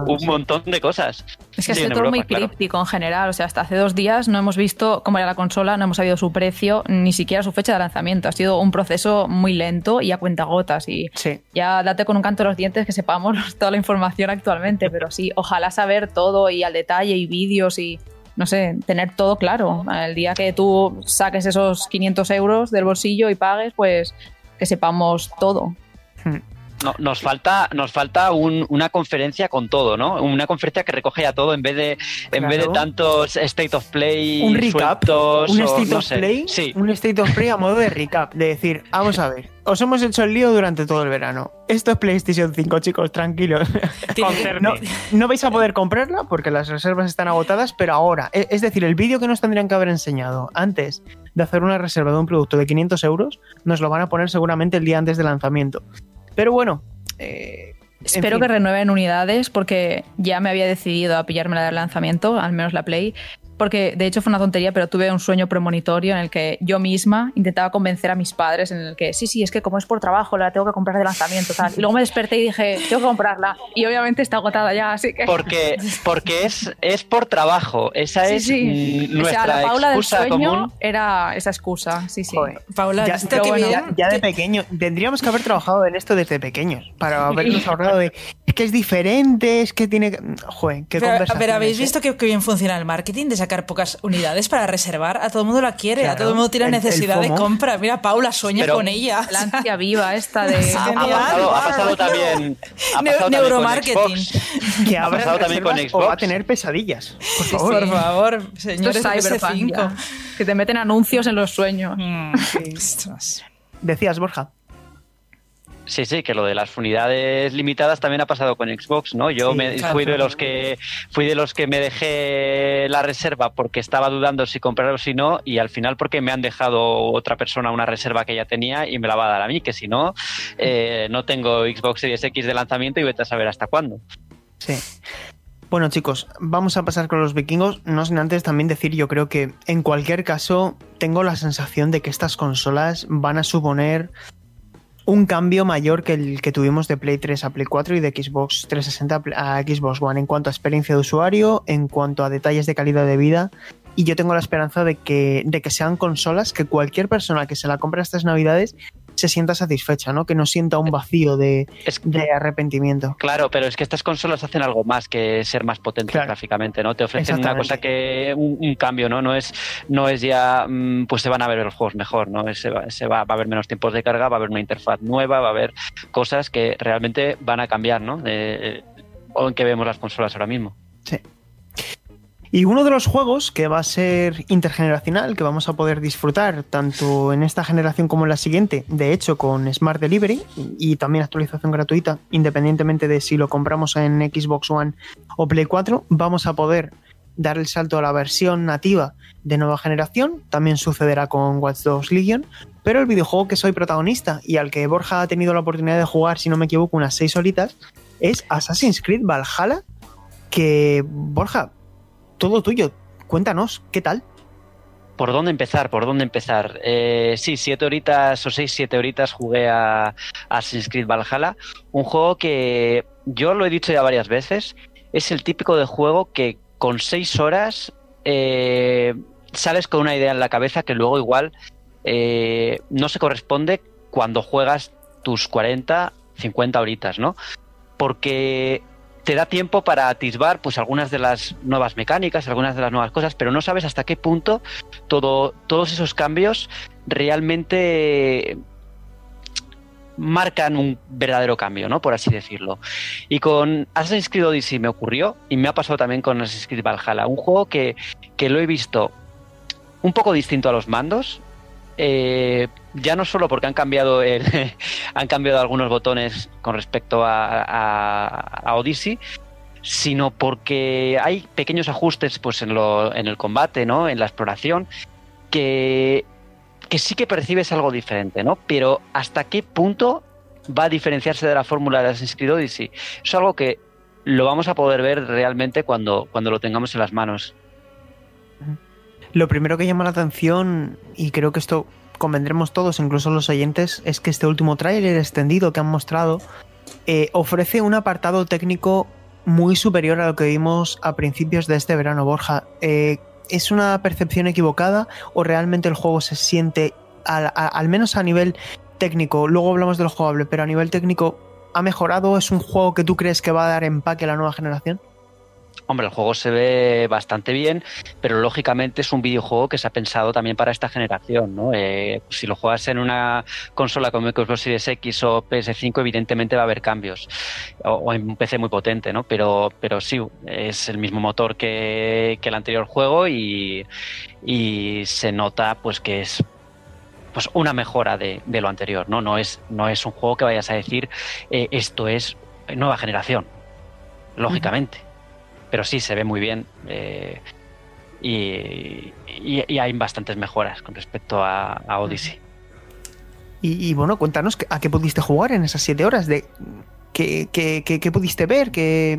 Speaker 2: un montón de cosas.
Speaker 3: Es que ha
Speaker 2: Sí,
Speaker 3: sido
Speaker 2: en
Speaker 3: todo muy
Speaker 2: Europa, claro.
Speaker 3: críptico en general. O sea, hasta hace dos días no hemos visto cómo era la consola, no hemos sabido su precio, ni siquiera su fecha de lanzamiento. Ha sido un proceso muy lento y a cuentagotas. Y
Speaker 1: Sí.
Speaker 3: ya date con un canto a los dientes que sepamos [LAUGHS] toda la información actualmente. Pero sí, ojalá saber todo y al detalle y vídeos y. No sé, tener todo claro. El día que tú saques esos 500 euros del bolsillo y pagues, pues que sepamos todo.
Speaker 2: No, nos falta, nos falta un- una conferencia con todo, ¿no? Una conferencia que recoge ya todo en vez de, en vez de tantos state of play
Speaker 1: un recap,
Speaker 2: sueltos
Speaker 1: un
Speaker 2: o
Speaker 1: state
Speaker 2: no
Speaker 1: of
Speaker 2: sé.
Speaker 1: play,
Speaker 2: Sí.
Speaker 1: un state of play a modo de recap, de decir, vamos a ver, os hemos hecho el lío durante todo el verano. Esto es PlayStation 5, chicos, tranquilos. [LAUGHS] No, no vais a poder comprarla porque las reservas están agotadas, pero ahora, e- es decir, el vídeo que nos tendrían que haber enseñado antes de hacer una reserva de un producto de 500 euros, nos lo van a poner seguramente el día antes del lanzamiento. Pero bueno, eh,
Speaker 3: Espero
Speaker 1: fin.
Speaker 3: que renueven unidades porque ya me había decidido a pillarme la del lanzamiento, al menos la Play. Porque de hecho fue una tontería, pero tuve un sueño premonitorio en el que yo misma intentaba convencer a mis padres en el que sí, sí, es que como es por trabajo, la tengo que comprar de lanzamiento. Tal. Y luego me desperté y dije, tengo que comprarla. Y obviamente está agotada ya, así que.
Speaker 2: Porque, [LAUGHS] porque es, es por trabajo. Esa
Speaker 3: Sí,
Speaker 2: es
Speaker 3: sí. o sea,
Speaker 2: nuestra
Speaker 3: la Paula del
Speaker 2: excusa
Speaker 3: sueño
Speaker 2: común.
Speaker 3: era esa excusa, sí, sí.
Speaker 1: Joder.
Speaker 5: Paula,
Speaker 1: Ya,
Speaker 5: que
Speaker 3: bueno,
Speaker 1: ya- ya de pequeño. Tendríamos que haber trabajado en esto desde pequeños. Para habernos ahorrado de. Es que es diferente, es que tiene. que- Joder, qué
Speaker 5: Pero, pero habéis visto que, que bien funciona el marketing de sacar pocas unidades para reservar. A todo el mundo la quiere, a todo el mundo tiene
Speaker 1: el- el
Speaker 5: necesidad de compra. Mira, Paula sueña
Speaker 2: Pero-
Speaker 5: con ella.
Speaker 3: La ansia viva esta de. [LAUGHS]
Speaker 5: Sí,
Speaker 2: Ha, pasado, ha
Speaker 5: Bárbaro.
Speaker 2: pasado también. Ha
Speaker 5: Neu-
Speaker 2: pasado también con
Speaker 5: neuromarketing.
Speaker 2: Xbox.
Speaker 1: Que
Speaker 2: Ha pasado también con
Speaker 1: o va a
Speaker 2: Xbox.
Speaker 1: tener pesadillas. Por
Speaker 5: Sí,
Speaker 1: favor.
Speaker 5: Por favor, señores
Speaker 3: es
Speaker 5: de
Speaker 3: Cyberpunk,
Speaker 5: PS5.
Speaker 3: ya, que te meten anuncios en los sueños.
Speaker 5: Mm.
Speaker 1: Decías, Borja.
Speaker 2: Sí, sí, que lo de las unidades limitadas también ha pasado con Xbox, ¿no? Yo
Speaker 1: Sí,
Speaker 2: me,
Speaker 5: claro.
Speaker 2: fui de los que fui de los que me dejé la reserva porque estaba dudando si comprar o si no y al final porque me han dejado otra persona una reserva que ya tenía y me la va a dar a mí, que si no eh, no tengo Xbox Series X de lanzamiento y vete a saber hasta cuándo.
Speaker 1: Sí. Bueno, chicos, vamos a pasar con los vikingos. No sin antes también decir, yo creo que en cualquier caso, tengo la sensación de que estas consolas van a suponer un cambio mayor que el que tuvimos de Play 3 a Play 4 y de Xbox 360 a Xbox One en cuanto a experiencia de usuario, en cuanto a detalles de calidad de vida. y yo tengo la esperanza de que, de que sean consolas que cualquier persona que se la compre estas navidades se sienta satisfecha, ¿no? Que no sienta un vacío de,
Speaker 2: Es-
Speaker 1: de arrepentimiento.
Speaker 2: Claro, pero es que estas consolas hacen algo más que ser más potentes
Speaker 1: Claro.
Speaker 2: gráficamente, ¿no? Te ofrecen una cosa que un, un cambio, ¿no? No es, no es ya, mm, pues se van a ver los juegos mejor, ¿no? Se va, se va, va a haber menos tiempos de carga, va a haber una interfaz nueva, va a haber cosas que realmente van a cambiar, ¿no? De- o en que vemos las consolas ahora mismo.
Speaker 1: Y uno de los juegos que va a ser intergeneracional, que vamos a poder disfrutar tanto en esta generación como en la siguiente, de hecho con Smart Delivery y también actualización gratuita, independientemente de si lo compramos en Xbox One o Play 4, vamos a poder dar el salto a la versión nativa de nueva generación. También sucederá con Watch Dogs Legion. Pero el videojuego que soy protagonista y al que Borja ha tenido la oportunidad de jugar, si no me equivoco, unas 6 horitas, es Assassin's Creed Valhalla. Que, Borja, todo tuyo. Cuéntanos, ¿qué tal?
Speaker 2: ¿Por dónde empezar? ¿Por dónde empezar? Eh, sí, siete horitas o seis, siete horitas jugué a, a Assassin's Creed Valhalla. Un juego que yo lo he dicho ya varias veces. Es el típico de juego que con seis horas eh, sales con una idea en la cabeza que luego igual eh, no se corresponde cuando juegas tus 40, 50 horitas, ¿no? Porque te da tiempo para atisbar pues algunas de las nuevas mecánicas, algunas de las nuevas cosas, pero no sabes hasta qué punto todo, todos esos cambios realmente marcan un verdadero cambio, ¿no? Por así decirlo. Y con Assassin's Creed Odyssey me ocurrió y me ha pasado también con Assassin's Creed Valhalla, un juego que, que lo he visto un poco distinto a los mandos. Eh, ya no solo porque han cambiado el, [LAUGHS] han cambiado algunos botones con respecto a, a- Odyssey, sino porque hay pequeños ajustes pues en, lo, en el combate, ¿no? En la exploración, que, que sí que percibes algo diferente, ¿no? Pero hasta qué punto va a diferenciarse de la fórmula de Assassin's Creed Odyssey. Es algo que lo vamos a poder ver realmente cuando, cuando lo tengamos en las manos.
Speaker 1: Lo primero que llama la atención, y creo que esto convendremos todos, incluso los oyentes, es que este último tráiler extendido que han mostrado eh, ofrece un apartado técnico muy superior a lo que vimos a principios de este verano, Borja. Eh, ¿Es una percepción equivocada o realmente el juego se siente, al, al menos a nivel técnico, luego hablamos de lo jugable, pero a nivel técnico, ¿ha mejorado? ¿Es un juego que tú crees que va a dar empaque a la nueva generación?
Speaker 2: Hombre, el juego se ve bastante bien, pero lógicamente es un videojuego que se ha pensado también para esta generación, ¿no? Eh, si lo juegas en una consola como Xbox Series X o PS5, evidentemente va a haber cambios, o, o en un PC muy potente, ¿no? Pero, pero sí, es el mismo motor que, que el anterior juego y, y se nota pues que es pues una mejora de, de lo anterior, ¿no? No es, no es un juego que vayas a decir eh, esto es nueva generación, lógicamente pero sí se ve muy bien eh, y, y- y hay bastantes mejoras con respecto a, a Odyssey.
Speaker 1: Y, y, bueno, cuéntanos a qué pudiste jugar en esas siete horas, de qué, qué- qué- qué pudiste ver, qué,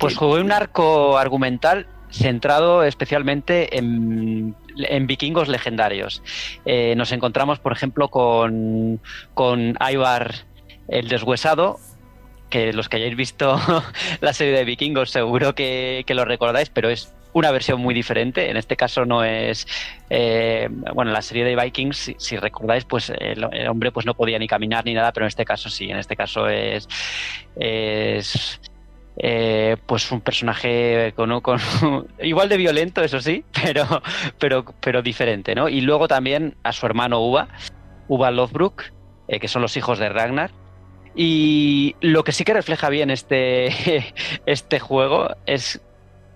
Speaker 2: Pues jugué un arco argumental centrado especialmente en, en vikingos legendarios. Eh, nos encontramos, por ejemplo, con, con Ivar el deshuesado, que los que hayáis visto [LAUGHS] la serie de vikingos seguro que, lo recordáis, pero es una versión muy diferente. En este caso no es... eh, bueno, en la serie de Vikings, si, recordáis, pues el, hombre pues no podía ni caminar ni nada, pero en este caso sí. En este caso es... es eh, pues un personaje con, con- [LAUGHS] igual de violento, eso sí, [LAUGHS] pero, pero, pero diferente, ¿no? Y luego también a su hermano Uva, Uva Lothbrok, eh, que son los hijos de Ragnar. Y lo que sí que refleja bien este, [LAUGHS] este juego es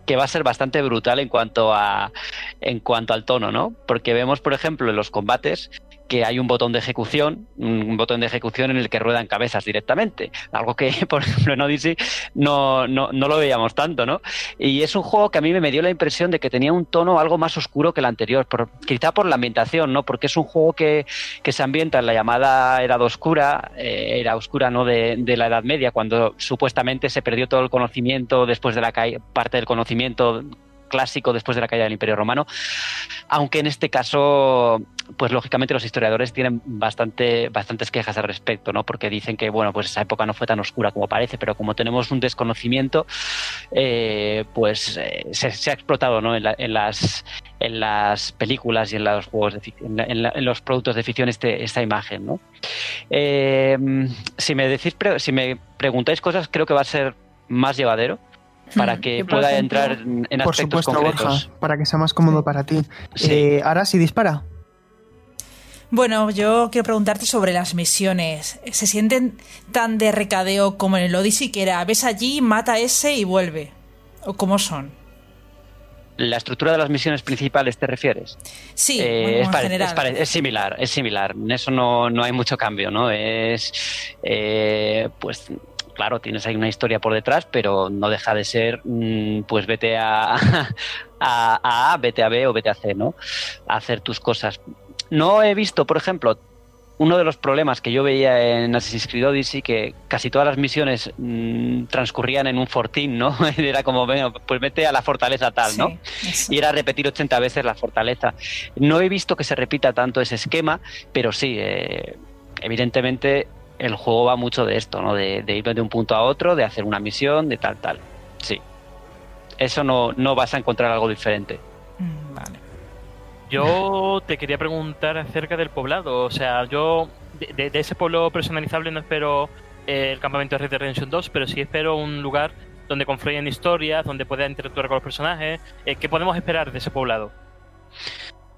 Speaker 2: que va a ser bastante brutal en cuanto a en cuanto al tono, ¿no? Porque vemos, por ejemplo, en los combates que hay un botón de ejecución, un botón de ejecución en el que ruedan cabezas directamente, algo que, [LAUGHS] por ejemplo, en Odyssey no, no, no lo veíamos tanto, ¿no? Y es un juego que a mí me dio la impresión de que tenía un tono algo más oscuro que el anterior, quizá por la ambientación, ¿no? Porque es un juego que, que se ambienta en la llamada Edad Oscura, eh, Era Oscura, ¿no? De, de la Edad Media, cuando supuestamente se perdió todo el conocimiento después de la parte del conocimiento clásico después de la caída del Imperio Romano, aunque en este caso, pues lógicamente los historiadores tienen bastante, bastantes quejas al respecto, ¿no? Porque dicen que, bueno, pues esa época no fue tan oscura como parece, pero como tenemos un desconocimiento, eh, pues eh, se, ha explotado, ¿no? En, las, en las películas y en los juegos de en, los productos de ficción este, esta imagen, ¿no? Eh, si me decís, si me preguntáis cosas, creo que va a ser más llevadero para que pueda entrar en
Speaker 1: Por supuesto, Borja, para que sea más cómodo para ti. Eh, ahora sí dispara.
Speaker 5: Bueno, yo quiero preguntarte sobre las misiones. ¿Se sienten tan de recadeo como en el Odyssey, que era ves allí, mata a ese y vuelve? ¿O cómo son?
Speaker 2: ¿La estructura de las misiones principales te refieres?
Speaker 5: Sí, eh,
Speaker 2: es, general. Es, similar, es similar. En eso no, no hay mucho cambio, ¿no? Es, eh, pues, claro, tienes ahí una historia por detrás, pero no deja de ser, mm, pues vete [LAUGHS] a, a, A, vete a B o vete a C, ¿no? A hacer tus cosas. No he visto, por ejemplo, uno de los problemas que yo veía en Assassin's Creed Odyssey, que casi todas las misiones mm, transcurrían en un fortín, ¿no? [LAUGHS] era como, bueno, pues vete a la fortaleza tal, ¿no? y era repetir 80 veces la fortaleza. No he visto que se repita tanto ese esquema, pero sí, eh, evidentemente el juego va mucho de esto, ¿no? De, ir de un punto a otro, de hacer una misión, de tal, tal. Sí. Eso no, no vas a encontrar algo diferente.
Speaker 5: Mm, vale.
Speaker 4: Yo te quería preguntar acerca del poblado. O sea, yo de, ese pueblo personalizable no espero eh, el campamento de Red Dead Redemption 2, pero sí espero un lugar donde confluyen historias, donde pueda interactuar con los personajes. Eh, ¿Qué podemos esperar de ese poblado?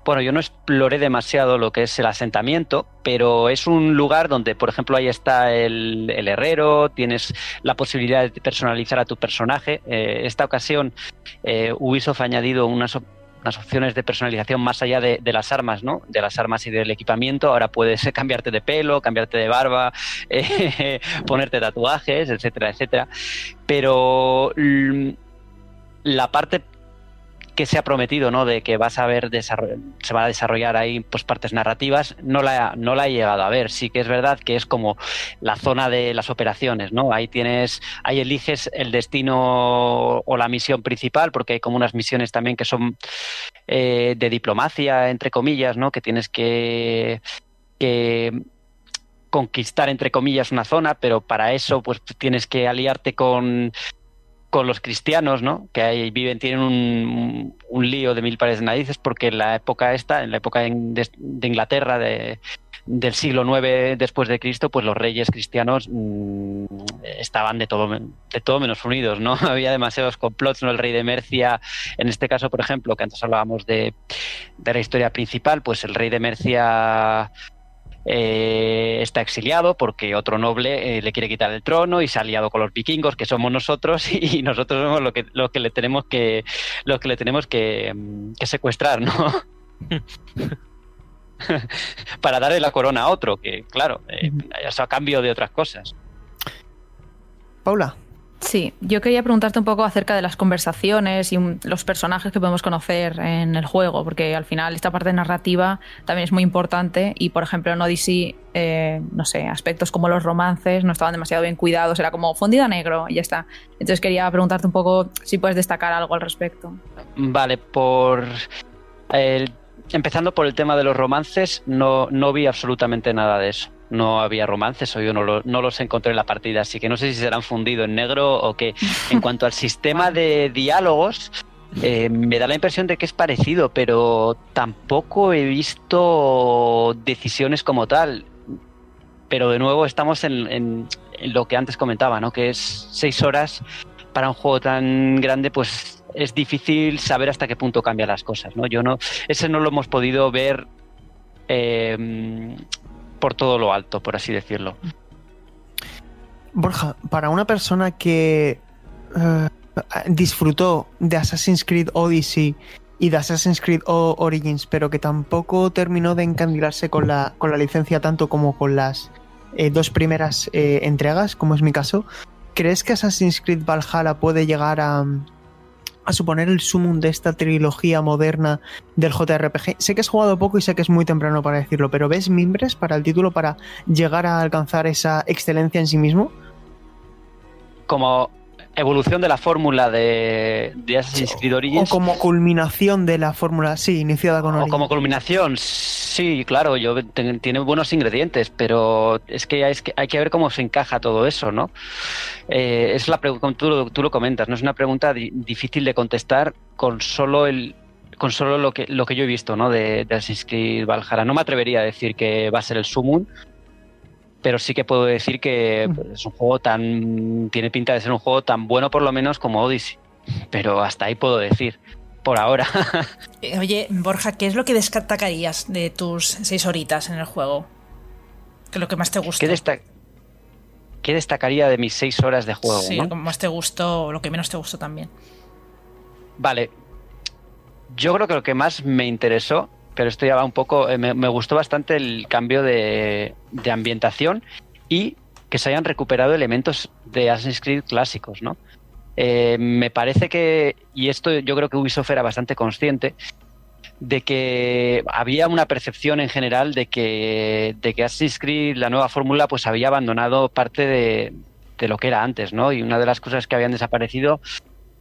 Speaker 2: Bueno, yo no exploré demasiado lo que es el asentamiento, pero es un lugar donde, por ejemplo, ahí está el, herrero, tienes la posibilidad de personalizar a tu personaje. Eh, esta ocasión, eh, Ubisoft ha añadido unas, opciones de personalización más allá de, las armas, ¿no? De las armas y del equipamiento. Ahora puedes [LAUGHS] cambiarte de pelo, cambiarte de barba, [LAUGHS] eh, ponerte tatuajes, etcétera, etcétera. Pero la parte que se ha prometido, ¿no? De que vas a ver se va a desarrollar ahí pues partes narrativas, no la, no la he llegado a ver. Sí que es verdad que es como la zona de las operaciones, ¿no? Ahí tienes, ahí eliges el destino o la misión principal, porque hay como unas misiones también que son eh, de diplomacia, entre comillas, ¿no? Que tienes que, que conquistar entre comillas una zona, pero para eso pues tienes que aliarte con con los cristianos, ¿no? Que ahí viven, tienen un, lío de mil pares de narices, porque en la época esta, en la época de, Inglaterra del siglo IX después de Cristo, pues los reyes cristianos mm, estaban de todo, de todo menos unidos, ¿no? [LAUGHS] Había demasiados complots, ¿no? El rey de Mercia, en este caso, por ejemplo, que antes hablábamos de, de la historia principal, pues el rey de Mercia eh, está exiliado porque otro noble eh, le quiere quitar el trono y se ha aliado con los vikingos que somos nosotros [LAUGHS] y nosotros somos lo que, lo que le tenemos que lo que le tenemos que, mm, secuestrar, ¿no? [LAUGHS] Para darle la corona a otro, que claro, eh, eso a cambio de otras cosas.
Speaker 1: Paula.
Speaker 3: Sí, yo quería preguntarte un poco acerca de las conversaciones y los personajes que podemos conocer en el juego, porque al final esta parte narrativa también es muy importante y, por ejemplo, en Odyssey, eh, no sé, aspectos como los romances no estaban demasiado bien cuidados, era como fundida negro y ya está. Entonces quería preguntarte un poco si puedes destacar algo al respecto.
Speaker 2: Vale, por... empezando por el tema de los romances, no, no vi absolutamente nada de eso no había romances o yo no, los encontré en la partida, así que no sé si serán fundido en negro o qué. En cuanto al sistema de diálogos, eh, me da la impresión de que es parecido, pero tampoco he visto decisiones como tal. Pero de nuevo estamos en, lo que antes comentaba, ¿no? Que es seis horas para un juego tan grande, pues es difícil saber hasta qué punto cambian las cosas, ¿no? Yo no, ese no lo hemos podido ver eh, por todo lo alto, por así decirlo.
Speaker 1: Borja, para una persona que eh, disfrutó de Assassin's Creed Odyssey y de Assassin's Creed Origins, pero que tampoco terminó de encandilarse con la, con la licencia tanto como con las eh, dos primeras eh, entregas, como es mi caso, ¿crees que Assassin's Creed Valhalla puede llegar a, a suponer el sumum de esta trilogía moderna del JRPG. Sé que has jugado poco y sé que es muy temprano para decirlo, pero ¿ves mimbres para el título para llegar a alcanzar esa excelencia en sí mismo?
Speaker 2: Como evolución de la fórmula de, de Assassin's Creed Origins.
Speaker 1: O como culminación de la fórmula, sí, iniciada con
Speaker 2: O como culminación, sí, claro, yo ten- tiene buenos ingredientes, pero es que, hay, es que hay que ver cómo se encaja todo eso, ¿no? Eh, es la pregu- como tú, lo- tú lo comentas, no es una pregunta di- difícil de contestar con solo el con solo lo que lo que yo he visto, ¿no? De, de Assassin's Creed Valhalla. No me atrevería a decir que va a ser el Summon, pero sí que puedo decir que es un juego tan tiene pinta de ser un juego tan bueno por lo menos como Odyssey, pero hasta ahí puedo decir por ahora. [LAUGHS]
Speaker 5: Eh, Oye, Borja, ¿qué es lo que destacarías de tus seis horitas en el juego? ¿Qué es lo que más te gustó?
Speaker 2: ¿Qué, desta- qué destacaría de mis seis horas de juego?
Speaker 5: sí,
Speaker 2: no?
Speaker 5: lo que más te gustó o lo que menos te gustó también.
Speaker 2: Vale. Yo creo que lo que más me interesó, pero esto ya va un poco. eh, me, gustó bastante el cambio de, de ambientación y que se hayan recuperado elementos de Assassin's Creed clásicos, ¿no? Eh, me parece que, y esto yo creo que Ubisoft era bastante consciente, de que había una percepción en general de que, de que Assassin's Creed, la nueva fórmula, pues había abandonado parte de, de lo que era antes, ¿no? Y una de las cosas que habían desaparecido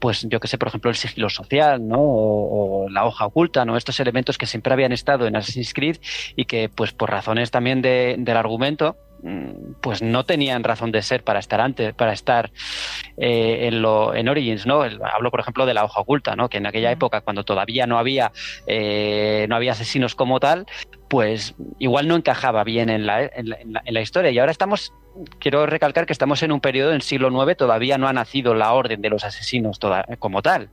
Speaker 2: pues yo que sé, por ejemplo, el sigilo social, ¿no? O, o la hoja oculta, ¿no? Estos elementos que siempre habían estado en Assassin's Creed y que, pues por razones también de- del argumento, mm, pues no tenían razón de ser para estar antes, para estar eh, en, lo, en Origins, ¿no? Hablo, por ejemplo, de la hoja oculta, ¿no? Que en aquella época, cuando todavía no había, eh, no había asesinos como tal, pues igual no encajaba bien en la, en la- en la- en la historia. Y ahora estamos quiero recalcar que estamos en un periodo del siglo IX, todavía no ha nacido la orden de los asesinos como tal.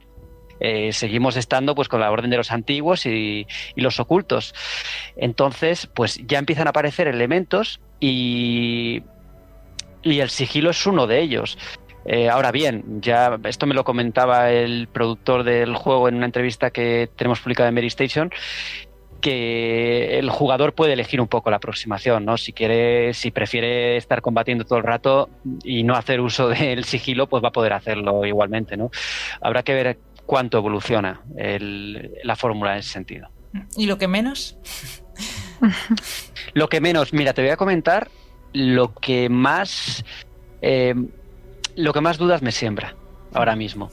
Speaker 2: Eh, seguimos estando pues con la orden de los antiguos y, y los ocultos. Entonces, pues ya empiezan a aparecer elementos y, y el sigilo es uno de ellos. Eh, ahora bien, ya esto me lo comentaba el productor del juego en una entrevista que tenemos publicada en Mary Station, que el jugador puede elegir un poco la aproximación, ¿no? Si quiere, si prefiere estar combatiendo todo el rato y no hacer uso [LAUGHS] del sigilo, pues va a poder hacerlo igualmente, ¿no? Habrá que ver cuánto evoluciona el- la fórmula en ese sentido.
Speaker 5: ¿Y lo que menos? [LAUGHS]
Speaker 2: Lo que menos, mira, te voy a comentar lo que más eh, lo que más dudas me siembra ahora mismo.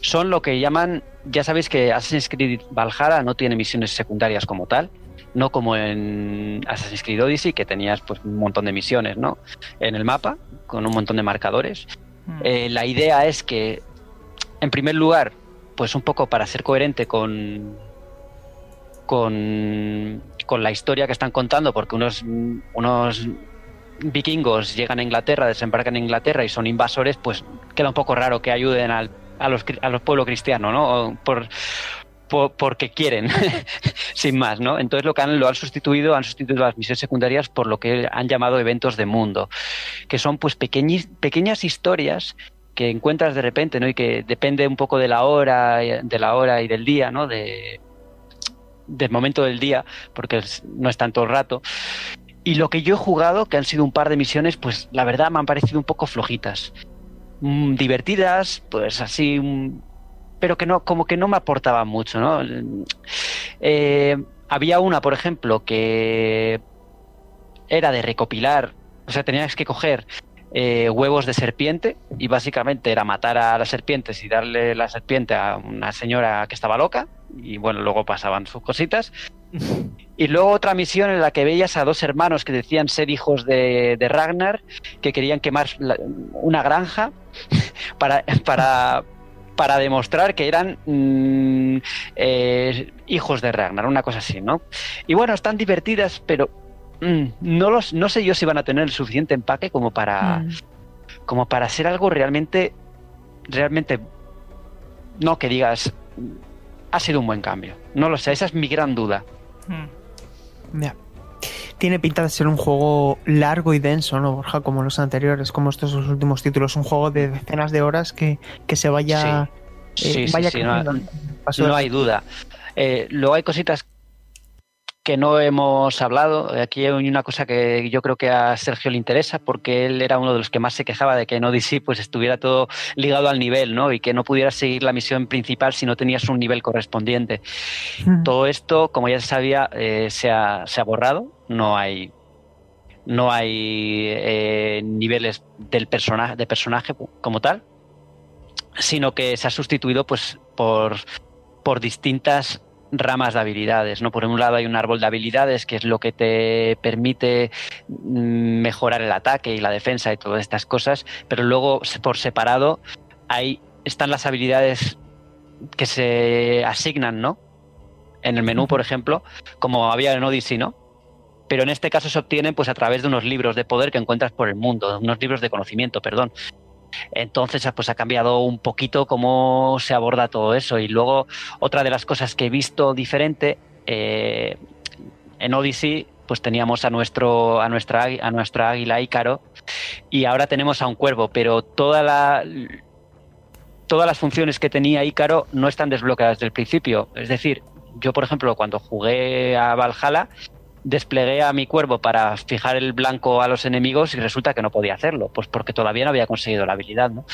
Speaker 2: Son lo que llaman, ya sabéis que Assassin's Creed Valhalla no tiene misiones secundarias como tal, no como en Assassin's Creed Odyssey que tenías pues un montón de misiones, ¿no? En el mapa con un montón de marcadores.
Speaker 5: Mm.
Speaker 2: Eh, la idea es que, en primer lugar, pues un poco para ser coherente con, con, con la historia que están contando, porque unos, unos vikingos llegan a Inglaterra, desembarcan en Inglaterra y son invasores, pues queda un poco raro que ayuden al, a los, a los pueblos cristianos, ¿no? Por, por- porque quieren, [LAUGHS] sin más, ¿no? Entonces lo que han, lo han sustituido, han sustituido las misiones secundarias por lo que han llamado eventos de mundo, que son pues pequeñis- pequeñas historias que encuentras de repente, ¿no? Y que depende un poco de la hora, de la hora y del día, ¿no? De, del momento del día, porque no es tanto el rato. Y lo que yo he jugado, que han sido un par de misiones, pues la verdad me han parecido un poco flojitas. Mm, divertidas, pues así, mm, pero que no, como que no me aportaban mucho, ¿no? Eh, había una, por ejemplo, que era de recopilar, o sea, tenías que coger eh, huevos de serpiente y básicamente era matar a las serpientes y darle la serpiente a una señora que estaba loca y bueno, luego pasaban sus cositas. Y luego otra misión en la que veías a dos hermanos que decían ser hijos de, de Ragnar, que querían quemar la- una granja [LAUGHS] para, para, para demostrar que eran mm, eh, hijos de Ragnar, una cosa así, ¿no? Y bueno, están divertidas, pero mm, no, los, no sé yo si van a tener el suficiente empaque como para,
Speaker 5: Mm.
Speaker 2: como para ser algo realmente, realmente, no que digas, ha sido un buen cambio. No lo sé, esa es mi gran duda.
Speaker 5: Mm.
Speaker 1: Tiene pinta de ser un juego largo y denso, ¿no, Borja? Como los anteriores, como estos últimos títulos. Un juego de decenas de horas que, que se vaya. eh,
Speaker 2: Sí, sí,
Speaker 1: vaya
Speaker 2: sí, no hay duda. Eh, luego hay cositas que no hemos hablado. Aquí hay una cosa que yo creo que a Sergio le interesa, porque él era uno de los que más se quejaba de que en Odyssey pues estuviera todo ligado al nivel, ¿no? Y que no pudieras seguir la misión principal si no tenías un nivel correspondiente.
Speaker 1: Mm.
Speaker 2: Todo esto, como ya se sabía, eh, se, ha, se ha borrado. No hay, no hay eh, niveles del personaje, de personaje como tal. sino que se ha sustituido pues por, por distintas ramas de habilidades, ¿no? Por un lado hay un árbol de habilidades que es lo que te permite mm, mejorar el ataque y la defensa y todas estas cosas, pero luego por separado hay están las habilidades que se asignan, ¿no? En el menú, por ejemplo, como había en Odyssey, ¿no? Pero en este caso se obtienen pues a través de unos libros de poder que encuentras por el mundo, unos libros de conocimiento, perdón. Entonces, pues ha cambiado un poquito cómo se aborda todo eso. Y luego, otra de las cosas que he visto diferente, eh, en Odyssey, pues teníamos a nuestro, a nuestra, a águila Ícaro, y ahora tenemos a un cuervo, pero toda la todas las funciones que tenía Ícaro no están desbloqueadas desde el principio. Es decir, yo, por ejemplo, cuando jugué a Valhalla, desplegué a mi cuervo para fijar el blanco a los enemigos y resulta que no podía hacerlo, pues porque todavía no había conseguido la habilidad. ¿no?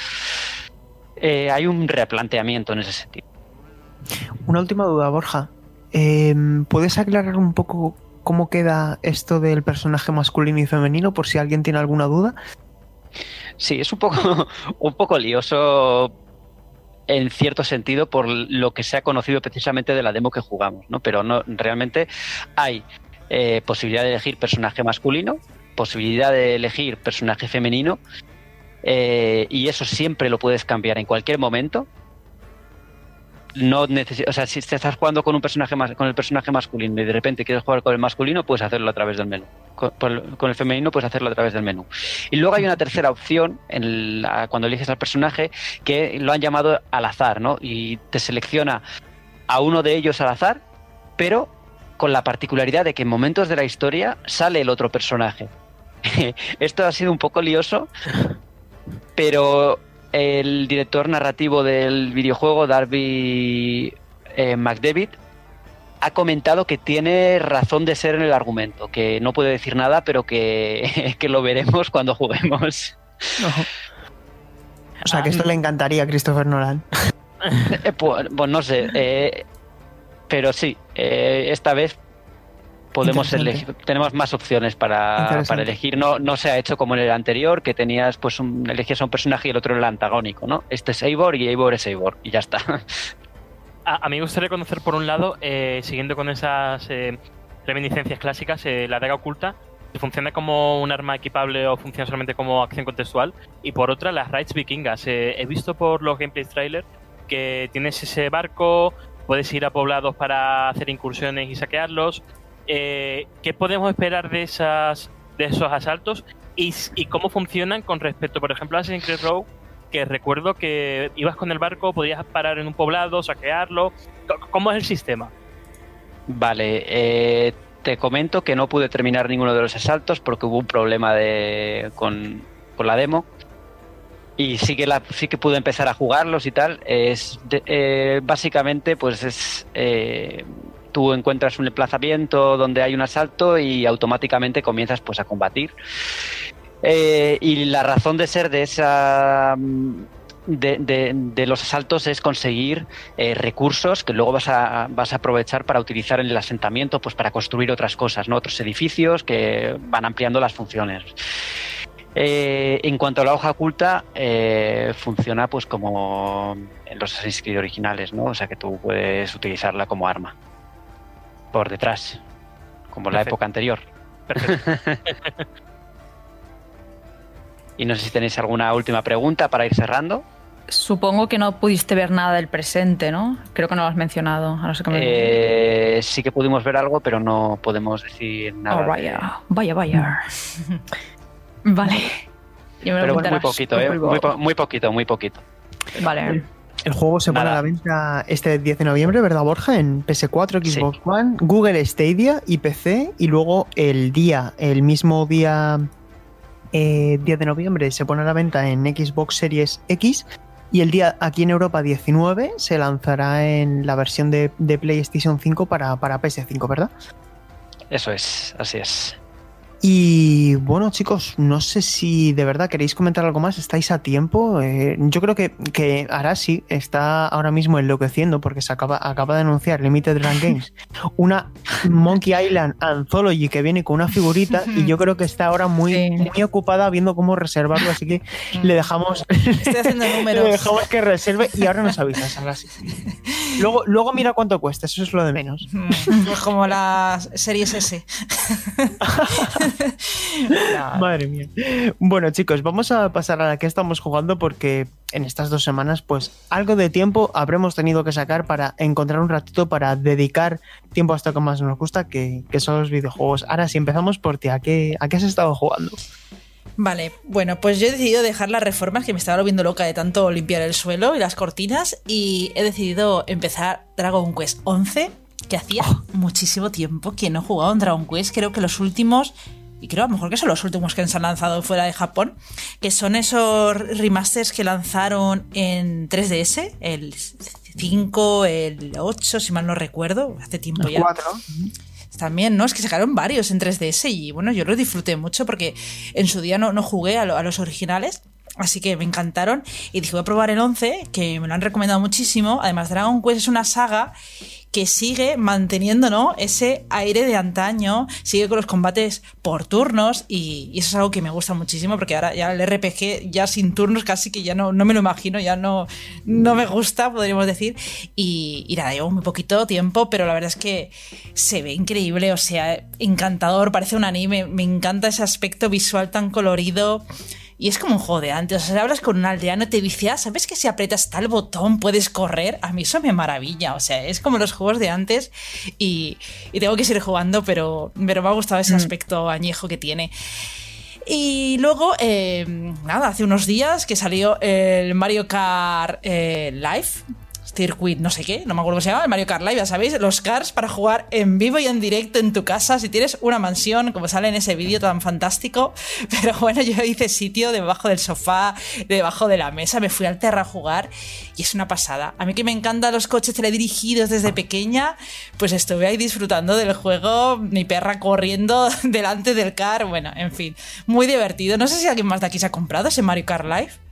Speaker 2: Eh, hay un replanteamiento en ese sentido.
Speaker 1: Una última duda, Borja. Em, ¿Puedes aclarar un poco cómo queda esto del personaje masculino y femenino por si alguien tiene alguna duda?
Speaker 2: Sí, es un poco, [LAUGHS] un poco lioso en cierto sentido por lo que se ha conocido precisamente de la demo que jugamos, ¿no? Pero no realmente hay eh, posibilidad de elegir personaje masculino, posibilidad de elegir personaje femenino, eh, y eso siempre lo puedes cambiar en cualquier momento. No o sea, si te estás jugando con un personaje más, con el personaje masculino y de repente quieres jugar con el masculino, puedes hacerlo a través del menú. Con, el femenino puedes hacerlo a través del menú. Y luego hay una tercera opción cuando eliges al personaje que lo han llamado al azar, ¿no? Y te selecciona a uno de ellos al azar, pero con la particularidad de que en momentos de la historia sale el otro personaje. [LAUGHS] Esto ha sido un poco lioso, pero el director narrativo del videojuego, Darby eh, McDavid, ha comentado que tiene razón de ser en el argumento, que no puede decir nada, pero que, [LAUGHS] lo veremos cuando juguemos. [LAUGHS]
Speaker 1: O sea, que esto le encantaría a Christopher Nolan.
Speaker 2: Eh, pues, pues, no sé, eh, pero sí, eh, esta vez podemos elegir, tenemos más opciones para, elegir. No, no se ha hecho como en el anterior, que tenías, pues, un, elegías a un personaje y el otro el antagónico, ¿no? Este es Eivor y Eivor es Eivor, y ya está. [LAUGHS]
Speaker 4: A, mí me gustaría conocer, por un lado, eh, siguiendo con esas eh, reminiscencias clásicas, la daga oculta, si funciona como un arma equipable o funciona solamente como acción contextual. Y por otra, las raids vikingas. he visto por los gameplay trailers que tienes ese barco, puedes ir a poblados para hacer incursiones y saquearlos. Eh, ¿Qué podemos esperar de, esas, de esos asaltos y, cómo funcionan con respecto, por ejemplo, a Assassin's Creed? Que recuerdo que ibas con el barco, podías parar en un poblado, saquearlo. ¿Cómo es el sistema?
Speaker 2: Vale, eh, te comento que no pude terminar ninguno de los asaltos porque hubo un problema de, con, con la demo y sí que sí que pude empezar a jugarlos y tal es eh, básicamente pues es eh, tú encuentras un emplazamiento donde hay un asalto y automáticamente comienzas pues a combatir. Eh, y la razón de ser de esa de, de, los asaltos es conseguir recursos que luego vas a, vas a aprovechar para utilizar en el asentamiento pues para construir otras cosas no otros edificios que van ampliando las funciones eh, en cuanto a la hoja oculta, eh, funciona pues como en los Assassin's Creed originales, ¿no? O sea que tú puedes utilizarla como arma. Por detrás. Como en la época anterior. [LAUGHS] y no sé si tenéis alguna última pregunta para ir cerrando.
Speaker 3: Supongo que no pudiste ver nada del presente, ¿no? Creo que no lo has mencionado.
Speaker 2: eh, sí que pudimos ver algo, pero no podemos decir nada.
Speaker 3: Oh, vaya, vaya, vaya. [LAUGHS] Vale.
Speaker 2: Pero muy poquito, ¿eh? Muy, poquito, muy poquito.
Speaker 3: Vale.
Speaker 1: El juego se pone a la venta este 10 de noviembre, ¿verdad, Borja? En PS4, Xbox One, Google Stadia y PC. Y luego el día, el mismo día 10 eh, de noviembre, se pone a la venta en Xbox Series X. Y el día aquí en Europa 19 se lanzará en la versión de, PlayStation 5 para, para PS5, ¿verdad?
Speaker 2: Eso es, así es.
Speaker 1: Y bueno, chicos, no sé si de verdad queréis comentar algo más. ¿Estáis a tiempo? Eh, yo creo que, que Arashi está ahora mismo enloqueciendo porque se acaba, acaba de anunciar Limited Run Games [LAUGHS] una Monkey Island Anthology que viene con una figurita y yo creo que está ahora muy,
Speaker 3: Sí.
Speaker 1: muy ocupada viendo cómo reservarlo, así que le dejamos,
Speaker 5: Estoy haciendo [LAUGHS]
Speaker 1: le dejamos que reserve y ahora nos avisas, Arashi. [LAUGHS] Luego, luego mira cuánto cuesta, eso es lo de menos.
Speaker 5: Mm, pues como las series S. [LAUGHS]
Speaker 1: Madre mía. Bueno, chicos, vamos a pasar a la que estamos jugando porque en estas dos semanas, pues algo de tiempo habremos tenido que sacar para encontrar un ratito para dedicar tiempo a esto que más nos gusta, que, que son los videojuegos. Ahora, si empezamos por ti, ¿a qué, ¿a qué has estado jugando?
Speaker 5: Vale, bueno, pues yo he decidido dejar las reformas que me estaba volviendo loca de tanto limpiar el suelo y las cortinas y he decidido empezar Dragon Quest 11, que hacía muchísimo tiempo que no jugaba un Dragon Quest, creo que los últimos y creo a lo mejor que son los últimos que se han lanzado fuera de Japón, que son esos remasters que lanzaron en 3DS, el 5, el 8, si mal no recuerdo, hace tiempo ya.
Speaker 1: Cuatro.
Speaker 5: También, ¿no? Es que sacaron varios en 3DS y bueno, yo los disfruté mucho porque en su día no, no jugué a, lo- a los originales. Así que me encantaron y dije voy a probar el 11, que me lo han recomendado muchísimo. Además, Dragon Quest es una saga que sigue manteniendo ¿no? ese aire de antaño, sigue con los combates por turnos y, eso es algo que me gusta muchísimo porque ahora ya el RPG ya sin turnos casi que ya no, no me lo imagino, ya no, no me gusta, podríamos decir. Y, y nada, llevo muy poquito tiempo, pero la verdad es que se ve increíble, o sea, encantador, parece un anime, me encanta ese aspecto visual tan colorido. Y es como un juego de antes. O sea, si hablas con un aldeano, te vicias. ¿Sabes que si aprietas tal botón puedes correr? A mí eso me maravilla. O sea, es como los juegos de antes. Y, y tengo que seguir jugando, pero, pero me ha gustado ese aspecto añejo que tiene. Y luego, eh, nada, hace unos días que salió el Mario Kart eh, Live. Circuit, no sé qué, no me acuerdo cómo se llama, el Mario Kart Live, ya sabéis, los cars para jugar en vivo y en directo en tu casa, si tienes una mansión, como sale en ese vídeo tan fantástico. [LAUGHS] Pero bueno, yo hice sitio debajo del sofá, debajo de la mesa, me fui al terra a jugar y es una pasada. A mí que me encantan los coches teledirigidos desde pequeña, pues estuve ahí disfrutando del juego, mi perra corriendo [LAUGHS] delante del car, bueno, en fin, muy divertido. No sé si alguien más de aquí se ha comprado ese Mario Kart Live.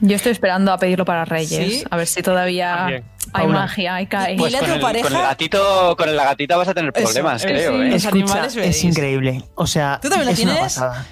Speaker 3: Yo estoy esperando a pedirlo para Reyes.
Speaker 5: ¿Sí?
Speaker 3: A ver si todavía
Speaker 4: También.
Speaker 3: hay
Speaker 1: Paula.
Speaker 3: magia, hay cae.
Speaker 5: Pues- Dile a
Speaker 2: con
Speaker 5: tu
Speaker 2: el, con el gatito, con la gatita vas a tener problemas,
Speaker 5: eh,
Speaker 2: creo,
Speaker 5: sí.
Speaker 2: ¿eh?
Speaker 1: Escucha, es increíble. O sea,
Speaker 5: ¿Tú también lo
Speaker 1: es una
Speaker 5: tienes?
Speaker 1: pasada.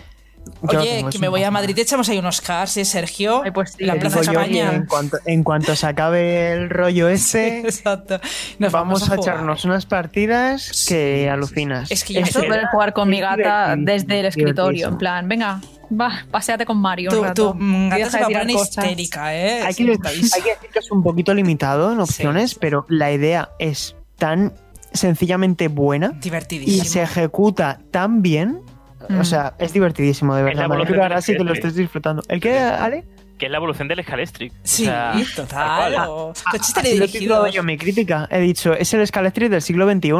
Speaker 5: Oye, que me voy a. Madrid, echamos ahí unos cars, ¿eh, Sergio?
Speaker 3: Ay, pues sí,
Speaker 5: la. Plaza
Speaker 1: en, cuanto, en cuanto se acabe el rollo [LAUGHS] ese,
Speaker 5: Exacto. Nos
Speaker 1: vamos, a, echarnos unas partidas que alucinas.
Speaker 5: Es que yo
Speaker 1: Es
Speaker 5: esto-
Speaker 1: que-
Speaker 3: Poder jugar con mi gata desde el escritorio. En plan, venga, va, paseate con Mario.
Speaker 5: Tu,
Speaker 3: un rato.
Speaker 5: tu gata se va a poner histérica, ¿eh?
Speaker 1: hay, que,
Speaker 5: Sí,
Speaker 1: hay
Speaker 5: estáis-
Speaker 1: que decir que es un poquito limitado en opciones, pero la idea es tan sencillamente buena y se ejecuta tan bien.
Speaker 3: Mm.
Speaker 1: O sea, es divertidísimo, de
Speaker 4: Es la
Speaker 1: verdad. Sí que lo estés disfrutando. ¿El qué, Ale?
Speaker 4: Que es la evolución del Scalestric. O
Speaker 5: Sí,
Speaker 4: sea,
Speaker 5: total. o
Speaker 1: he titulado
Speaker 5: teledirigidos.
Speaker 1: yo mi crítica. He dicho, es el Scalestric del siglo XXI.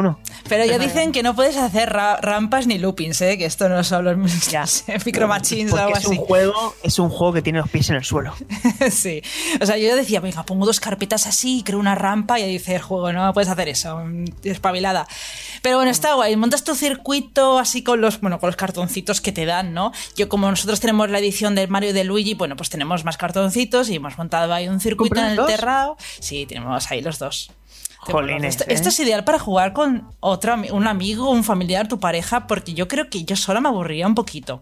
Speaker 5: Pero ya dicen que no puedes hacer ra- rampas ni loopings, ¿eh? Que esto no son los
Speaker 1: Ya. [LAUGHS]
Speaker 5: micro machines o algo
Speaker 1: es un
Speaker 5: así.
Speaker 1: juego, es un juego que tiene los pies en el suelo. [LAUGHS]
Speaker 5: sí. O sea, yo decía, venga, pongo dos carpetas así, creo una rampa y ahí dice el juego, no puedes hacer eso, mm, espabilada. Pero bueno, está guay. Montas tu circuito así con los, bueno, con los cartoncitos que te dan, ¿no? Yo, como nosotros tenemos la edición del Mario y de Luigi, bueno, pues tenemos más cartoncitos y hemos montado ahí un circuito en
Speaker 1: ¿Compras
Speaker 5: el
Speaker 1: dos?
Speaker 5: terrado. Sí, tenemos ahí los dos.
Speaker 1: Jolines,
Speaker 5: esto,
Speaker 1: ¿eh?
Speaker 5: esto es ideal para jugar con otro, un amigo, un familiar, tu pareja, porque yo creo que yo sola me aburría un poquito.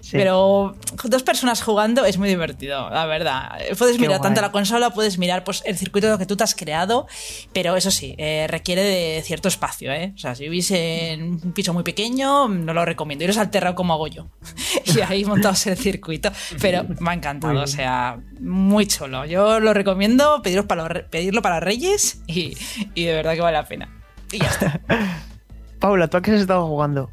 Speaker 1: Sí.
Speaker 5: Pero dos personas jugando es muy divertido, la verdad. Puedes
Speaker 1: Qué
Speaker 5: mirar tanto la consola, puedes mirar pues, el circuito que tú te has creado, pero eso sí, eh, requiere de cierto espacio. ¿eh? O sea, si vivís en un piso muy pequeño, no lo recomiendo. Iros al terrado como hago yo. [LAUGHS] y ahí montaos el circuito. Pero me ha encantado, o sea, muy chulo. Yo lo recomiendo pediros para los pedirlo para Reyes y, y de verdad que vale la pena. Y ya está. [LAUGHS]
Speaker 1: Paula, ¿tú a qué has estado jugando?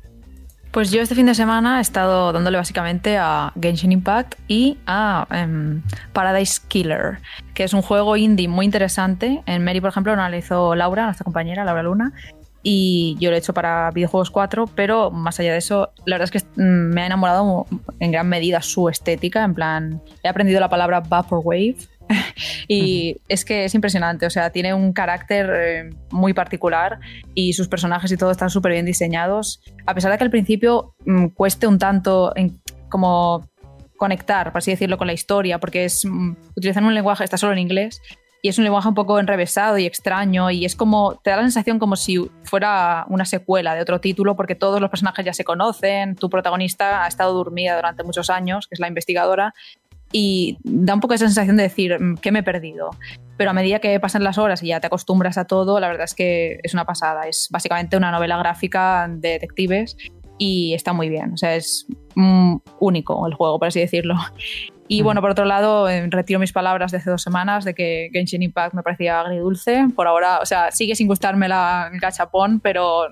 Speaker 3: Pues yo este fin de semana he estado dándole básicamente a Genshin Impact y a em, Paradise Killer, que es un juego indie muy interesante. En Mary, por ejemplo, lo analizó Laura, nuestra compañera, Laura Luna, y yo lo he hecho para videojuegos 4, pero más allá de eso, la verdad es que mm, me ha enamorado en gran medida su estética, en plan, he aprendido la palabra Vaporwave, [LAUGHS] y es que es impresionante, o sea, tiene un carácter eh, muy particular y sus personajes y todo están súper bien diseñados, a pesar de que al principio mm, cueste un tanto en, como conectar, por así decirlo, con la historia, porque es mm, utilizan un lenguaje, está solo en inglés, y es un lenguaje un poco enrevesado y extraño y es como, te da la sensación como si fuera una secuela de otro título porque todos los personajes ya se conocen, tu protagonista ha estado dormida durante muchos años, que es la investigadora, y da un poco esa sensación de decir, mm, ¿qué me he perdido? Pero a medida que pasan las horas y ya te acostumbras a todo, la verdad es que es una pasada. Es básicamente una novela gráfica de detectives y está muy bien. O sea, es mm, único el juego, por así decirlo. Y bueno, por otro lado, eh, retiro mis palabras de hace dos semanas de que Genshin Impact me parecía agridulce. Por ahora, o sea, sigue sin gustarme la, el gachapón, pero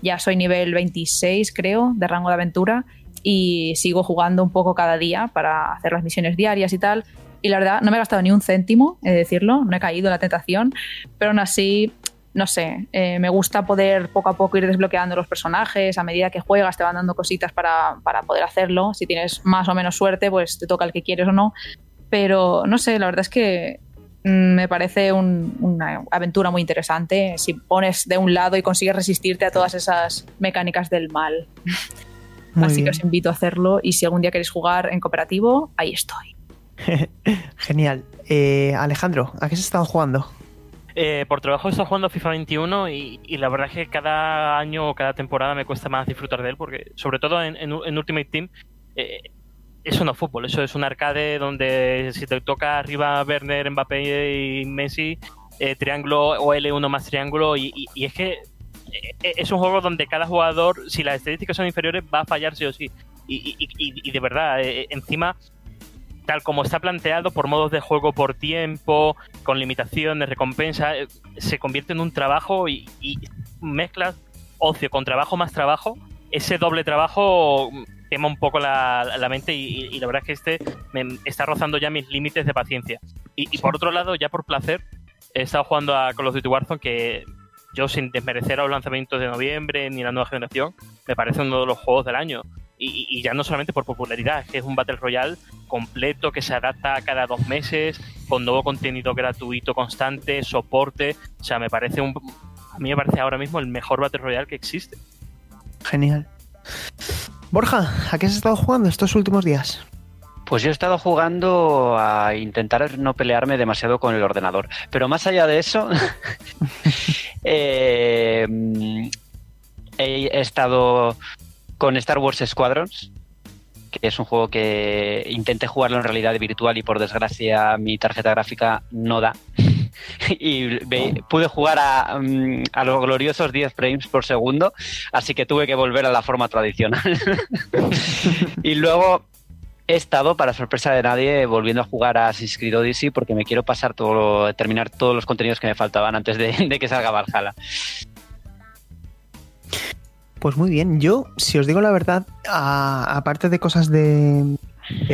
Speaker 3: ya soy nivel 26, creo, de rango de aventura y sigo jugando un poco cada día para hacer las misiones diarias y tal. Y la verdad, no me he gastado ni un céntimo, he de decirlo, no he caído en la tentación, pero aún así no sé, eh, me gusta poder poco a poco ir desbloqueando los personajes, a medida que juegas te van dando cositas para, poder hacerlo, si tienes más o menos suerte, pues te toca el que quieres o no, pero no sé, la verdad es que mm, me parece una aventura muy interesante si pones de un lado y consigues resistirte a todas esas mecánicas del mal. [LAUGHS] Así que os invito a hacerlo y si algún día queréis jugar en cooperativo, ahí estoy. [LAUGHS]
Speaker 1: Genial. Eh, Alejandro, ¿a qué se estado jugando?
Speaker 4: Eh, por trabajo he estado jugando FIFA 21 y, la verdad es que cada año o cada temporada me cuesta más disfrutar de él porque, sobre todo en, Ultimate Team, eh, eso no es fútbol, eso es un arcade donde si te toca arriba Werner, Mbappé y Messi, eh, triángulo o L1 más triángulo y, es que es un juego donde cada jugador, si las estadísticas son inferiores, va a fallar sí o sí. Y, de verdad, encima tal como está planteado, por modos de juego por tiempo, con limitaciones, recompensa, eh, se convierte en un trabajo y, mezclas ocio con trabajo más trabajo. Ese doble trabajo quema un poco la, mente y, la verdad es que este me está rozando ya mis límites de paciencia. Y, por otro lado, ya por placer, he estado jugando a Call of Duty Warzone que yo sin desmerecer a los lanzamientos de noviembre ni la nueva generación, me parece uno de los juegos del año y, ya no solamente por popularidad, que es un Battle Royale completo que se adapta cada dos meses, con nuevo contenido gratuito constante, soporte. O sea, me parece un. A mí me parece ahora mismo el mejor Battle Royale que existe.
Speaker 1: Genial. Borja, ¿a qué has estado jugando estos últimos días?
Speaker 2: Pues yo he estado jugando a intentar no pelearme demasiado con el ordenador. Pero más allá de eso, [LAUGHS] eh, he estado con Star Wars Squadrons, que es un juego que intenté jugarlo en realidad virtual y por desgracia mi tarjeta gráfica no da. [LAUGHS] y pude jugar a, mm, a, los gloriosos 10 frames por segundo, así que tuve que volver a la forma tradicional. [LAUGHS] y luego he estado, para sorpresa de nadie, volviendo a jugar a Assassin's Creed Odyssey porque me quiero pasar todo, terminar todos los contenidos que me faltaban antes de, [LAUGHS] de que salga Valhalla.
Speaker 1: Pues muy bien, yo, si os digo la verdad, aparte de cosas de,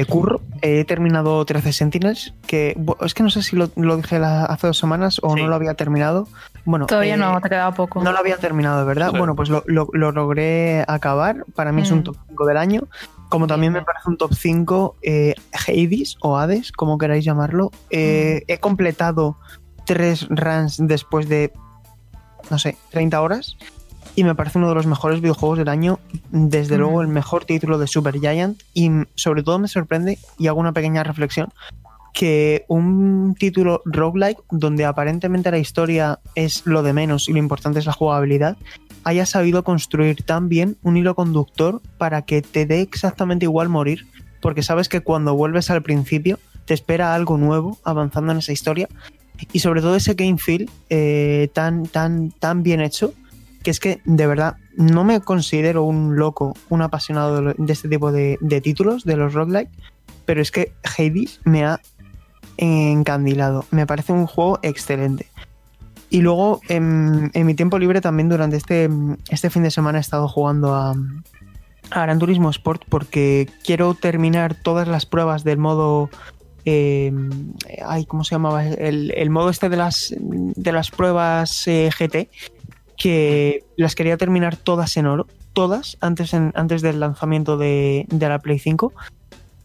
Speaker 1: curro, he terminado 13 Sentinels, que es que no sé si lo, dije hace dos semanas o no lo había terminado. Bueno,
Speaker 3: Todavía no, eh, te quedaba poco.
Speaker 1: No lo había terminado, ¿verdad? Bueno, pues lo, logré acabar. Para mí es un mm. top 5 del año. Como también me parece un top 5 eh, Hades o Hades, como queráis llamarlo. Eh, mm. He completado tres runs después de, no sé, 30 horas y me parece uno de los mejores videojuegos del año, desde luego el mejor título de Super Giant y sobre todo me sorprende y hago una pequeña reflexión que un título roguelike donde aparentemente la historia es lo de menos y lo importante es la jugabilidad, haya sabido construir tan bien un hilo conductor para que te dé exactamente igual morir, porque sabes que cuando vuelves al principio te espera algo nuevo avanzando en esa historia y sobre todo ese game feel eh, tan, tan, tan bien hecho que es que de verdad no me considero un loco, un apasionado de, este tipo de, títulos, de los roguelike, pero es que Hades me ha encandilado. Me parece un juego excelente. Y luego en, mi tiempo libre también durante este, este fin de semana he estado jugando a, Gran Turismo Sport porque quiero terminar todas las pruebas del modo eh, ay, ¿cómo se llamaba? El, modo este de las, de las pruebas eh, GT, que las quería terminar todas en oro, todas, antes, antes del lanzamiento de, la Play 5.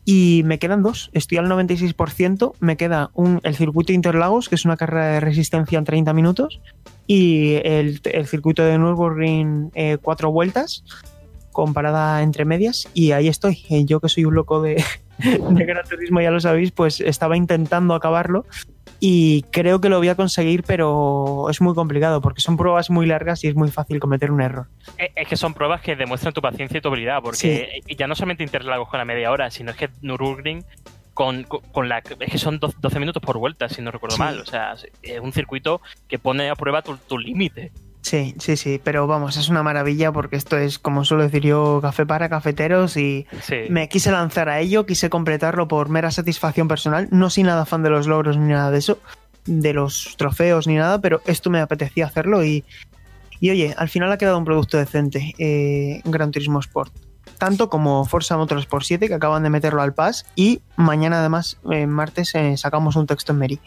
Speaker 1: Y me quedan dos. Estoy al 96%. Me queda un, el circuito Interlagos, que es una carrera de resistencia en 30 minutos. Y el, el circuito de Nürburgring, eh, cuatro vueltas, con parada entre medias. Y ahí estoy. Eh, Yo que soy un loco de, [LAUGHS] de Gran Turismo, ya lo sabéis, pues estaba intentando acabarlo. Y creo que lo voy a conseguir, pero es muy complicado porque son pruebas muy largas y es muy fácil cometer un error.
Speaker 4: Es es que son pruebas que demuestran tu paciencia y tu habilidad, porque ya no solamente Interlagos con la media hora, sino es que Nürburgring con, con, la... Es que son do- 12 minutos por vuelta, si no recuerdo
Speaker 1: Sí.
Speaker 4: mal. O sea, es un circuito que pone a prueba tu, tu límite.
Speaker 1: Sí, sí, sí, pero vamos, es una maravilla porque esto es, como suelo decir yo, café para cafeteros y
Speaker 4: Sí.
Speaker 1: me quise lanzar a ello, quise completarlo por mera satisfacción personal. No soy nada fan de los logros ni nada de eso, de los trofeos ni nada, pero esto me apetecía hacerlo y, y oye, al final ha quedado un producto decente, eh, Gran Turismo Sport. Tanto como Forza Motorsport 7, que acaban de meterlo al pass, y mañana además, eh, martes, eh, sacamos un texto en Meri.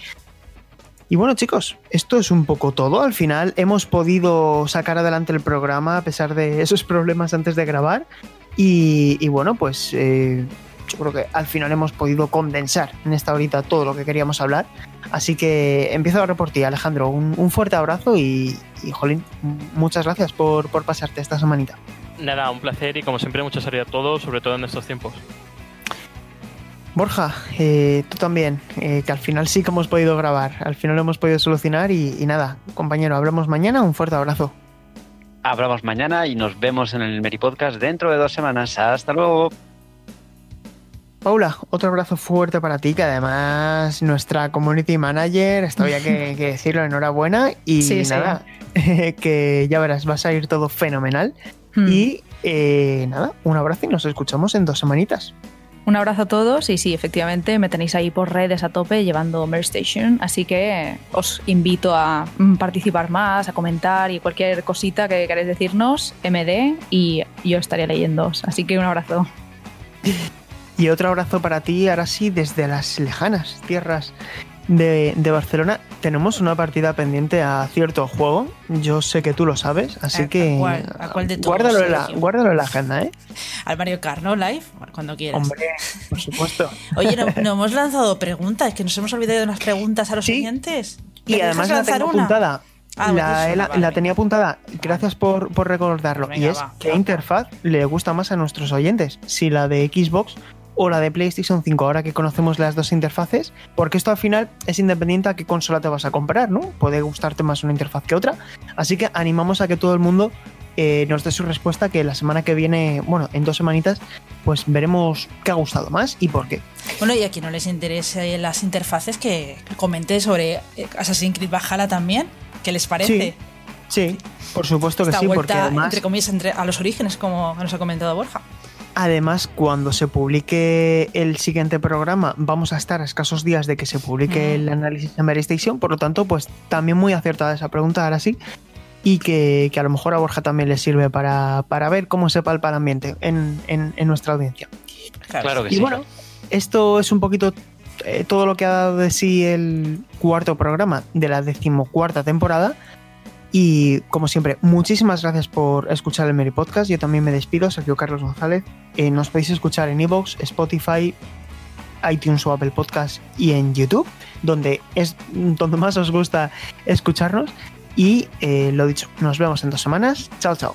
Speaker 1: Y bueno, chicos, esto es un poco todo. Al final hemos podido sacar adelante el programa a pesar de esos problemas antes de grabar. Y, y bueno, pues eh, yo creo que al final hemos podido condensar en esta horita todo lo que queríamos hablar. Así que empiezo ahora por ti, Alejandro. Un, fuerte abrazo y, y, jolín, muchas gracias por, por pasarte esta semanita.
Speaker 4: Nada, un placer y como siempre mucha salud a todos, sobre todo en estos tiempos.
Speaker 1: Borja, eh, tú también, eh, que al final sí que hemos podido grabar, al final lo hemos podido solucionar y, y nada, compañero, hablamos mañana, un fuerte abrazo.
Speaker 2: Hablamos mañana y nos vemos en el Meri Podcast dentro de dos semanas. Hasta luego.
Speaker 1: Paula, otro abrazo fuerte para ti, que además nuestra community manager, esto había que, [LAUGHS] que decirlo, enhorabuena y
Speaker 3: Sí, sí.
Speaker 1: nada, [LAUGHS] que ya verás, vas a ir todo fenomenal
Speaker 3: Hmm.
Speaker 1: y eh, nada, un abrazo y nos escuchamos en dos semanitas.
Speaker 3: Un abrazo a todos y sí, efectivamente me tenéis ahí por redes a tope llevando Mer Station, así que os invito a mm, participar más, a comentar y cualquier cosita que queráis decirnos, MD y yo estaré leyéndoos. Así que un abrazo.
Speaker 1: Y otro abrazo para ti, ahora sí, desde las lejanas tierras de, de Barcelona. Tenemos una partida pendiente a cierto juego. Yo sé que tú lo sabes, así
Speaker 5: ¿A- a
Speaker 1: que.
Speaker 5: cuál? ¿A cuál de todos,
Speaker 1: guárdalo, en la, guárdalo en la agenda, ¿eh? [LAUGHS]
Speaker 5: Al Mario Kart, ¿no? Live, cuando quieras.
Speaker 1: Hombre, por supuesto. [LAUGHS]
Speaker 5: Oye, no, no hemos lanzado preguntas, que nos hemos olvidado de unas preguntas a los
Speaker 1: Sí.
Speaker 5: oyentes.
Speaker 1: Y
Speaker 5: ¿Me
Speaker 1: además la tengo
Speaker 5: una?
Speaker 1: apuntada.
Speaker 5: Ah,
Speaker 1: la, la-
Speaker 5: vale.
Speaker 1: la tenía apuntada. Gracias por, por recordarlo.
Speaker 5: Venga,
Speaker 1: y es
Speaker 5: va.
Speaker 1: interfaz le gusta más a nuestros oyentes. Si la de Xbox o la de PlayStation 5, ahora que conocemos las dos interfaces. Porque esto al final es independiente a qué consola te vas a comprar, ¿no? Puede gustarte más una interfaz que otra. Así que animamos a que todo el mundo eh, nos dé su respuesta. Que la semana que viene, bueno, en dos semanitas, pues veremos qué ha gustado más y por qué.
Speaker 5: Bueno, y a quien no les interese las interfaces, que comente sobre eh, Assassin's Creed Valhalla también. ¿Qué les parece?
Speaker 1: Sí, por supuesto que
Speaker 5: Esta
Speaker 1: sí, porque
Speaker 5: vuelta,
Speaker 1: además.
Speaker 5: entre comillas, entre, a los orígenes, como nos ha comentado Borja.
Speaker 1: Además, cuando se publique el siguiente programa, vamos a estar a escasos días de que se publique
Speaker 5: Mm.
Speaker 1: el análisis de Mary Station. Por lo tanto, pues también muy acertada esa pregunta, ahora sí. Y que, que a lo mejor a Borja también le sirve para, para ver cómo se palpa el ambiente en, en- en nuestra audiencia.
Speaker 2: Claro que
Speaker 1: Y
Speaker 2: sí.
Speaker 1: bueno, esto es un poquito eh, todo lo que ha dado de sí el cuarto programa de la decimocuarta temporada. Y como siempre, muchísimas gracias por escuchar el Mary Podcast. Yo también me despido, Sergio Carlos González. Eh, nos podéis escuchar en Evox, Spotify, iTunes o Apple Podcast y en YouTube, donde es donde más os gusta escucharnos. Y eh, lo dicho, nos vemos en dos semanas. Chao, chao.